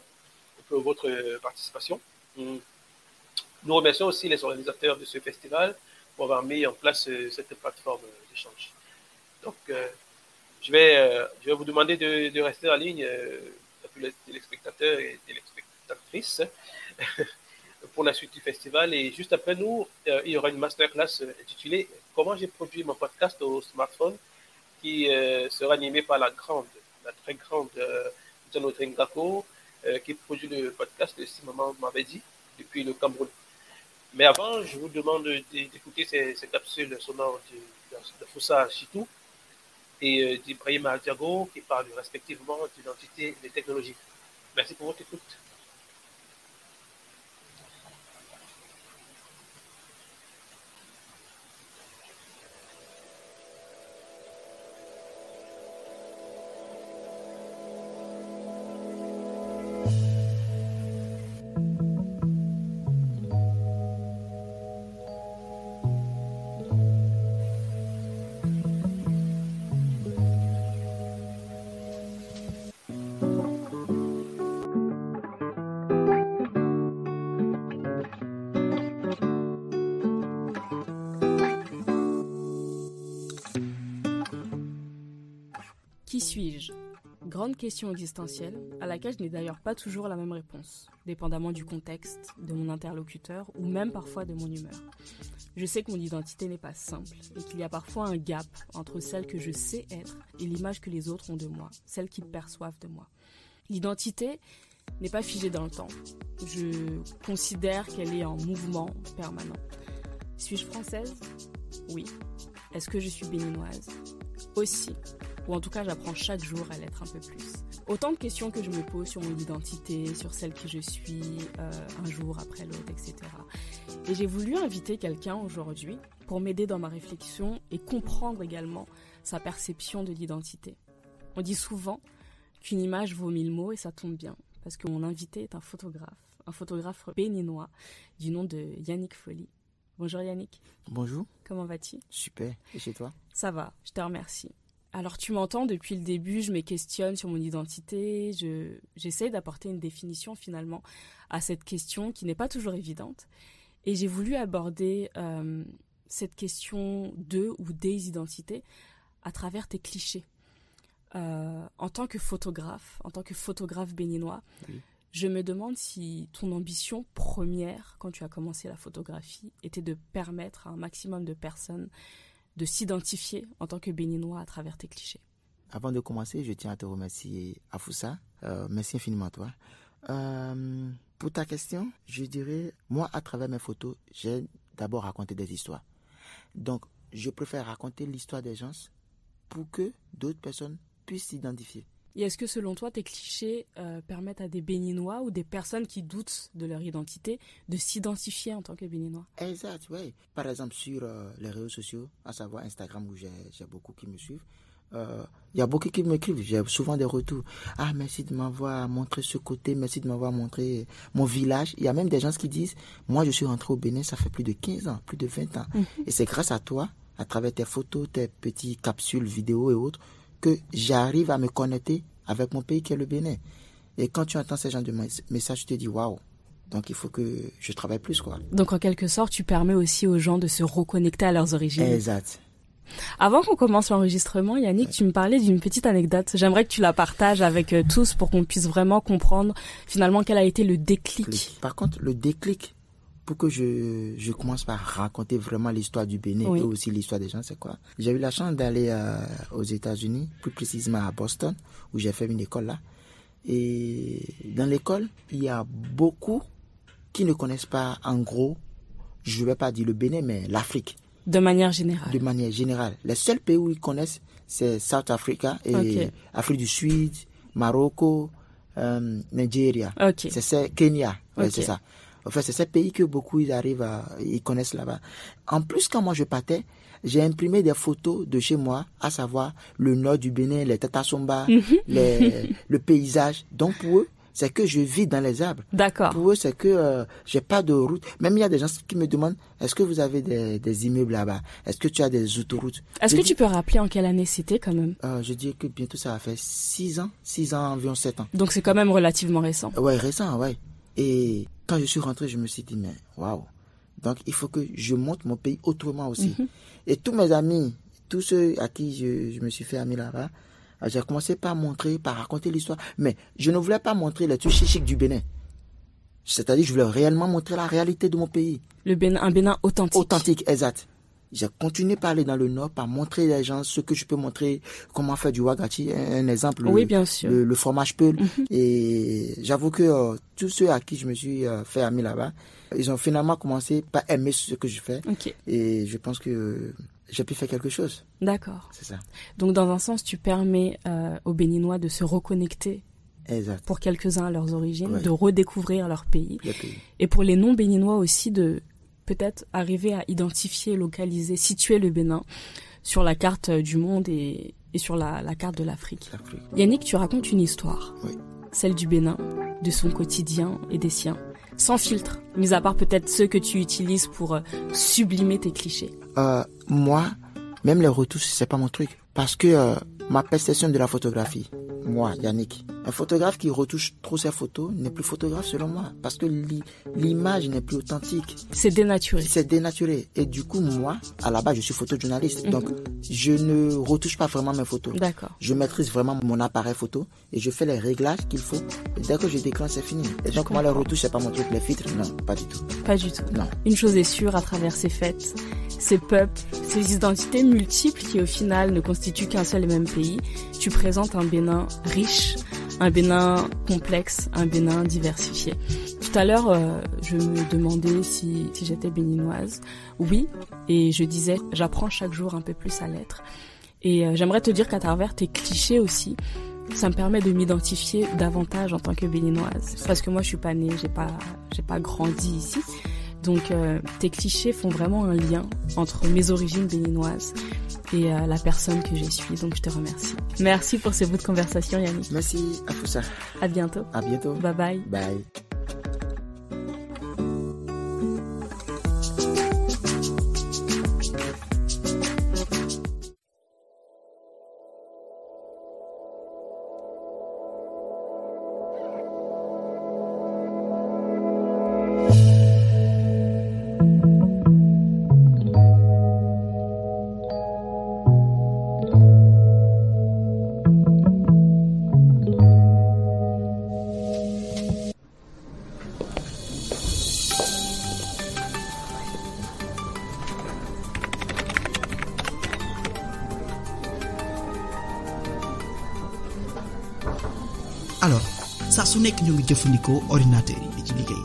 pour votre participation. Nous remercions aussi les organisateurs de ce festival pour avoir mis en place euh, cette plateforme d'échange. Donc, euh, je, vais, je vais vous demander de, rester en ligne, à les téléspectateurs et téléspectatrices. pour la suite du festival. Et juste après nous, euh, il y aura une masterclass euh, intitulée Comment j'ai produit mon podcast au smartphone, qui euh, sera animée par la grande, la très grande euh, Ngako, qui produit le podcast, si maman m'avait dit, depuis le Cameroun. Mais avant, je vous demande d'écouter ces, capsules sonores de, de Foussa Chitou et d'Ibrahim Diago, qui parlent respectivement d'identité et de technologie. Merci pour votre écoute. Grande question existentielle, à laquelle je n'ai d'ailleurs pas toujours la même réponse, dépendamment du contexte, de mon interlocuteur ou même parfois de mon humeur. Je sais que mon identité n'est pas simple et qu'il y a parfois un gap entre celle que je sais être et l'image que les autres ont de moi, celle qu'ils perçoivent de moi. L'identité n'est pas figée dans le temps. Je considère qu'elle est en mouvement permanent. Suis-je française? Oui. Est-ce que je suis béninoise? Aussi ou en tout cas j'apprends chaque jour à l'être un peu plus. Autant de questions que je me pose sur mon identité, sur celle que je suis euh, un jour après l'autre, etc. Et j'ai voulu inviter quelqu'un aujourd'hui pour m'aider dans ma réflexion et comprendre également sa perception de l'identité. On dit souvent qu'une image vaut mille mots et ça tombe bien, parce que mon invité est un photographe, un photographe béninois du nom de Yannick Folly. Bonjour Yannick. Bonjour. Comment vas-tu? Super. Et chez toi? Ça va, je te remercie. Alors tu m'entends, depuis le début, je me questionne sur mon identité, je, j'essaie d'apporter une définition finalement à cette question qui n'est pas toujours évidente. Et j'ai voulu aborder euh, cette question de ou des identités à travers tes clichés. Euh, en tant que photographe, en tant que photographe béninois, je me demande si ton ambition première, quand tu as commencé la photographie, était de permettre à un maximum de personnes de s'identifier en tant que béninois à travers tes clichés. Avant de commencer, je tiens à te remercier, Afoussa. Euh, merci infiniment à toi. Euh, pour ta question, je dirais, moi, à travers mes photos, j'ai d'abord raconté des histoires. Donc, je préfère raconter l'histoire des gens pour que d'autres personnes puissent s'identifier. Et est-ce que selon toi, tes clichés euh, permettent à des Béninois ou des personnes qui doutent de leur identité de s'identifier en tant que Béninois? Exact, oui. Par exemple, sur euh, les réseaux sociaux, à savoir Instagram où j'ai beaucoup qui me suivent, euh, il y a beaucoup qui m'écrivent, j'ai souvent des retours. Ah, merci de m'avoir montré ce côté, merci de m'avoir montré mon village. Il y a même des gens qui disent, moi je suis rentré au Bénin, ça fait plus de 15 ans, plus de 20 ans. Mhm. Et c'est grâce à toi, à travers tes photos, tes petites capsules vidéo et autres, que j'arrive à me connecter avec mon pays qui est le Bénin. Et quand tu entends ces gens de messages, tu te dis, waouh, donc il faut que je travaille plus, quoi. Donc en quelque sorte, tu permets aussi aux gens de se reconnecter à leurs origines. Exact. Avant qu'on commence l'enregistrement, Yannick, tu me parlais d'une petite anecdote. J'aimerais que tu la partages avec euh, tous pour qu'on puisse vraiment comprendre finalement quel a été le déclic. Par contre, le déclic, pour que je, je commence par raconter vraiment l'histoire du Bénin et aussi l'histoire des gens, c'est quoi? J'ai eu la chance d'aller euh, aux États-Unis, plus précisément à Boston, où j'ai fait une école là. Et dans l'école, il y a beaucoup qui ne connaissent pas, en gros, je ne vais pas dire le Bénin, mais l'Afrique. De manière générale. De manière générale. Les seuls pays où ils connaissent, c'est South Africa et Afrique du Sud, Maroc, euh, Nigeria. C'est Kenya. c'est ça. En fait, c'est ces pays que beaucoup ils arrivent à, ils connaissent là-bas. En plus, quand moi je partais, j'ai imprimé des photos de chez moi, à savoir le nord du Bénin, les Tatasomba, mhm. les, le paysage. Donc pour eux, c'est que je vis dans les arbres. D'accord. Pour eux, c'est que euh, j'ai pas de route. Même il y a des gens qui me demandent est-ce que vous avez des, des immeubles là-bas? Est-ce que tu as des autoroutes? Est-ce que tu peux rappeler en quelle année c'était quand même? Euh, Je dis que bientôt ça va faire 6 ans, 6 ans, environ 7 ans. Donc c'est quand même relativement récent. Ouais, récent, ouais. Et quand je suis rentré, je me suis dit mais waouh. Donc il faut que je monte mon pays autrement aussi. Mhm. Et tous mes amis, tous ceux à qui je, je me suis fait ami là-bas, ah, j'ai commencé par montrer, par raconter l'histoire. Mais je ne voulais pas montrer les trucs chichiques du Bénin. C'est-à-dire, je voulais réellement montrer la réalité de mon pays. Le Bénin, un Bénin authentique. Authentique, exact. J'ai continué par aller dans le Nord, par montrer les gens ce que je peux montrer, comment faire du wagati, un, exemple. Oui, bien sûr. Le, fromage peul. Mhm. Et j'avoue que euh, tous ceux à qui je me suis euh, fait ami là-bas, ils ont finalement commencé par aimer ce que je fais. Et je pense que j'ai pu faire quelque chose. D'accord. C'est ça. Donc dans un sens, tu permets euh, aux Béninois de se reconnecter exact. pour quelques-uns à leurs origines, de redécouvrir leur pays. Et pour les non-béninois aussi de peut-être arriver à identifier, localiser, situer le Bénin sur la carte du monde et, et sur la, la, carte de l'Afrique. Yannick, tu racontes une histoire. Oui. Celle du Bénin, de son quotidien et des siens. Sans filtre, mis à part peut-être ceux que tu utilises pour euh, sublimer tes clichés. Euh, moi, même les retouches, c'est pas mon truc. Parce que euh, ma perception de la photographie, moi, Yannick, un photographe qui retouche trop ses photos n'est plus photographe selon moi. Parce que l'image n'est plus authentique. C'est dénaturé. C'est dénaturé. Et du coup, moi, à la base, je suis photojournaliste. Mhm. Donc, je ne retouche pas vraiment mes photos. D'accord. Je maîtrise vraiment mon appareil photo et je fais les réglages qu'il faut. Et dès que je déclenche, c'est fini. Et donc, moi, les retouches, c'est pas mon truc. Les filtres, non, pas du tout. Pas du tout. Non. Une chose est sûre à travers ces fêtes, ces peuples, ces identités multiples qui, au final, ne constituent qu'un seul et même pays, tu présentes un Bénin riche, un Bénin complexe, un Bénin diversifié. Tout à l'heure, euh, je me demandais si, si j'étais béninoise. Oui, et je disais, j'apprends chaque jour un peu plus à l'être. Et euh, j'aimerais te dire qu'à travers tes clichés aussi, ça me permet de m'identifier davantage en tant que béninoise. Parce que moi, je suis pas née, j'ai pas, j'ai pas grandi ici. Donc, euh, tes clichés font vraiment un lien entre mes origines béninoises et euh, la personne que je suis. Donc je te remercie. Merci pour ce bout de conversation, Yannick. Merci à vous ça. À bientôt. À bientôt. Bye bye. Bye. Jëfandikoo ordinateur yi di ci liggéey.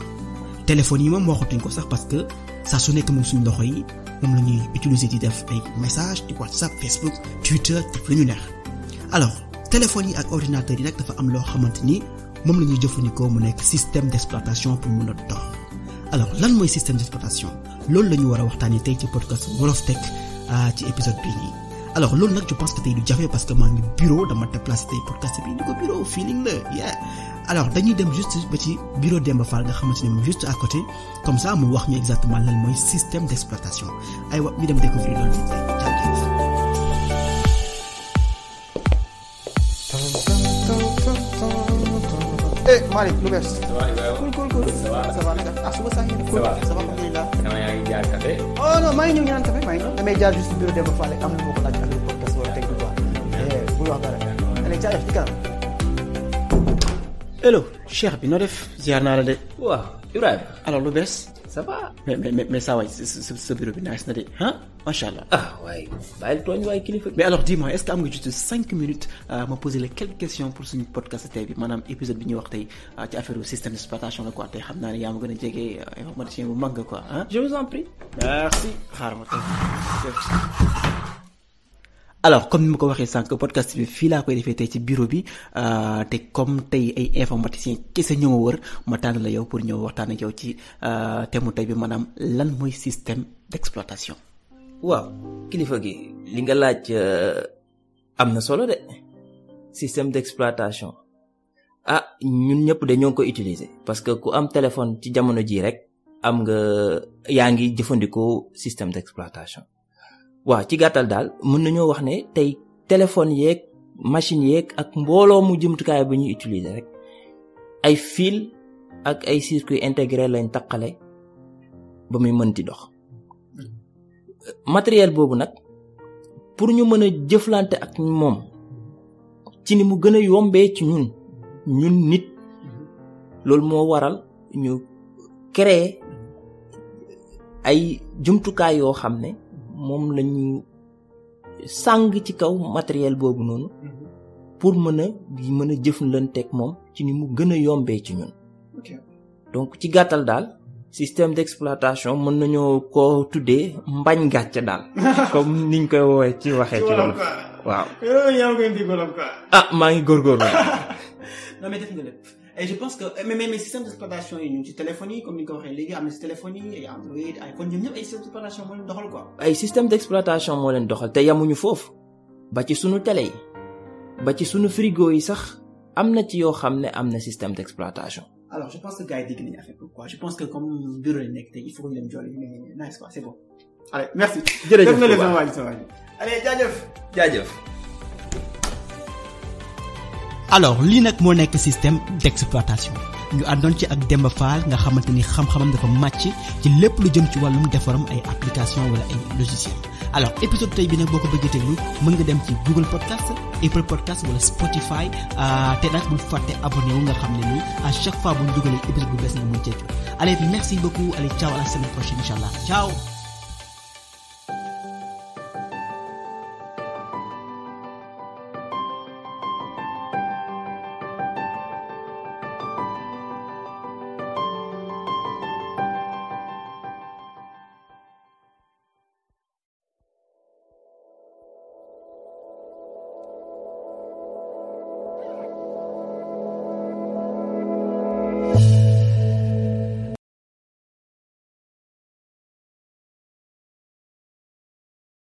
Téléphone yi moom waxatuñ ko sax parce que saa su nekk moom suñu loxo yi moom la ñuy utiliser di def ay message di whatsapp facebook twitter def lu alors téléphone yi ak ordinateur yi nag dafa am loo xamante ni moom la ñuy système d'exploitation pour mun a dox. Alors lan mooy système d'exploitation? Loolu la ñu war a waxtaanee tey ci podcast Wolof Tech ci épisode bii alors loolu nag je pense que tey du jafe parce que maa ngi bureau dama déplacé tey podcast bi. Ni ko bureau feeling la yeah. Alors dañuy dem juste ba ci bureau Demba Fall nga xamante ne moom juste à côté. Comme ça mu wax ñu exactement lan mooy système d'exploitation. Aywa ñu dem découvrir loolu vite fait. Eh Malick lu bees. ça va Ibrahima? Cool cool cool. ça va. Ça va naka ah suba saa ngeen. Ça va. ça va jaar café oh non maa ngi ñëw ñu naan café maa ngi ñëw. damay jaar juste bureau Demba Fall am na moo ko laaj le podcast wala du quoi. bul wax dara. allez jaajëf ci kanam. hello cheikh bi noo def ziar naa la de waaw Ibrahima alors lu bees ça va. Mais mais mais saa waay sa sa bureau bi nice na de ah macha allah. ah waaye bàyyil tooñ waaye kilifa mais alors dis-moi est-ce que am nga juste cinq minutes ma poser la quelques questions pour suñu podcast tey bi? Maanaam épisode bi ñuy wax tey euh, ci affaire système d'exploitation la quoi. Tey xam naa ne yaa ma gën a jege informaticien bu mag nga quoi ah. je vous en prie. Merci. Xaaral ma tey alors comme ni ma ko waxee sànq podcast bi fii laa koy defee tey ci bureau bi euh, te comme tey ay informaticien kese ñoo wër ma tànn la yow pour ñëw waxtaan ak yow ci euh, thème mu tey bi maanaam lan mooy système d'exploitation. waaw kilifa gi li nga laaj euh, am na solo de. Système d'exploitation. Ah ñun ñëpp de ñoo ngi parce que ku am téléphone ci jamono jii rek am nga yaa ngi jëfandikoo système d'exploitation waaw ci gàttal daal mën nañoo wax ne tey téléphone yeeg machine yeeg ak mbooloo mu jumtukaay bu ñuy utiliser rek ay fil ak ay circuit intégré lañ taqale ba muy mënti dox. Matériel boobu nag pour ñu mën a ak moom ci ni mu gën a yombee ci ñun ñun nit loolu moo waral ñu créer ay jumtukaay yoo xam ne moom lañu sàng ci kaw matériel boobu noonu pour mën a di mën a jëflanteeg moom ci ni mu gën a yombee ci ñun. Donc ci gàttal daal système d'exploitation mën nañoo ko tuddee mbañ gàcce daal. Comme niñ koy woowee ci waxee ci wolof waaw. Yaa ngi koy digaloon ah maa ngi góorgóorlu. Non mais def nga lépp. Et je pense que mais mais mais système d'exploitation ñu ci téléphone yi comme ni ko waxee léegi am na ci téléphone yi ay Android iPhone ñoom ñëpp ay système d'exploitation moo leen doxal quoi. ay système d'exploitation moo leen doxal te yamuñu foofu ba ci sunu télé yi ba ci sunu frigo yi sax am na ci yoo xam ne am na système d'exploitation alors je pense que gars yi dégg nañu affaire bi quoi je pense que comme bureau yi nekk tey il faut que ñu dem jolli mais nice quoi c'est bon. allez merci. Jërëjëf def waa ji. allez jaajëf. jaajëf alors lii nag moo système d'exploitation. Ñu àndoon ci ak Demba Fall nga xamante ni xam-xamam dafa màcc ci lépp lu jëm ci wàllum defaram ay application wala ay alors épisode tey bi nag boo ko bëggee déglu mën nga dem ci Google Podcast Apple Podcast wala Spotify euh, te nag bul fàtte abonné wu nga xam ne ni à chaque fois bu ñu dugalee épisode bu bees nga jot. Allez merci beaucoup allez ciao à la semaine prochaine inchallah. Ciao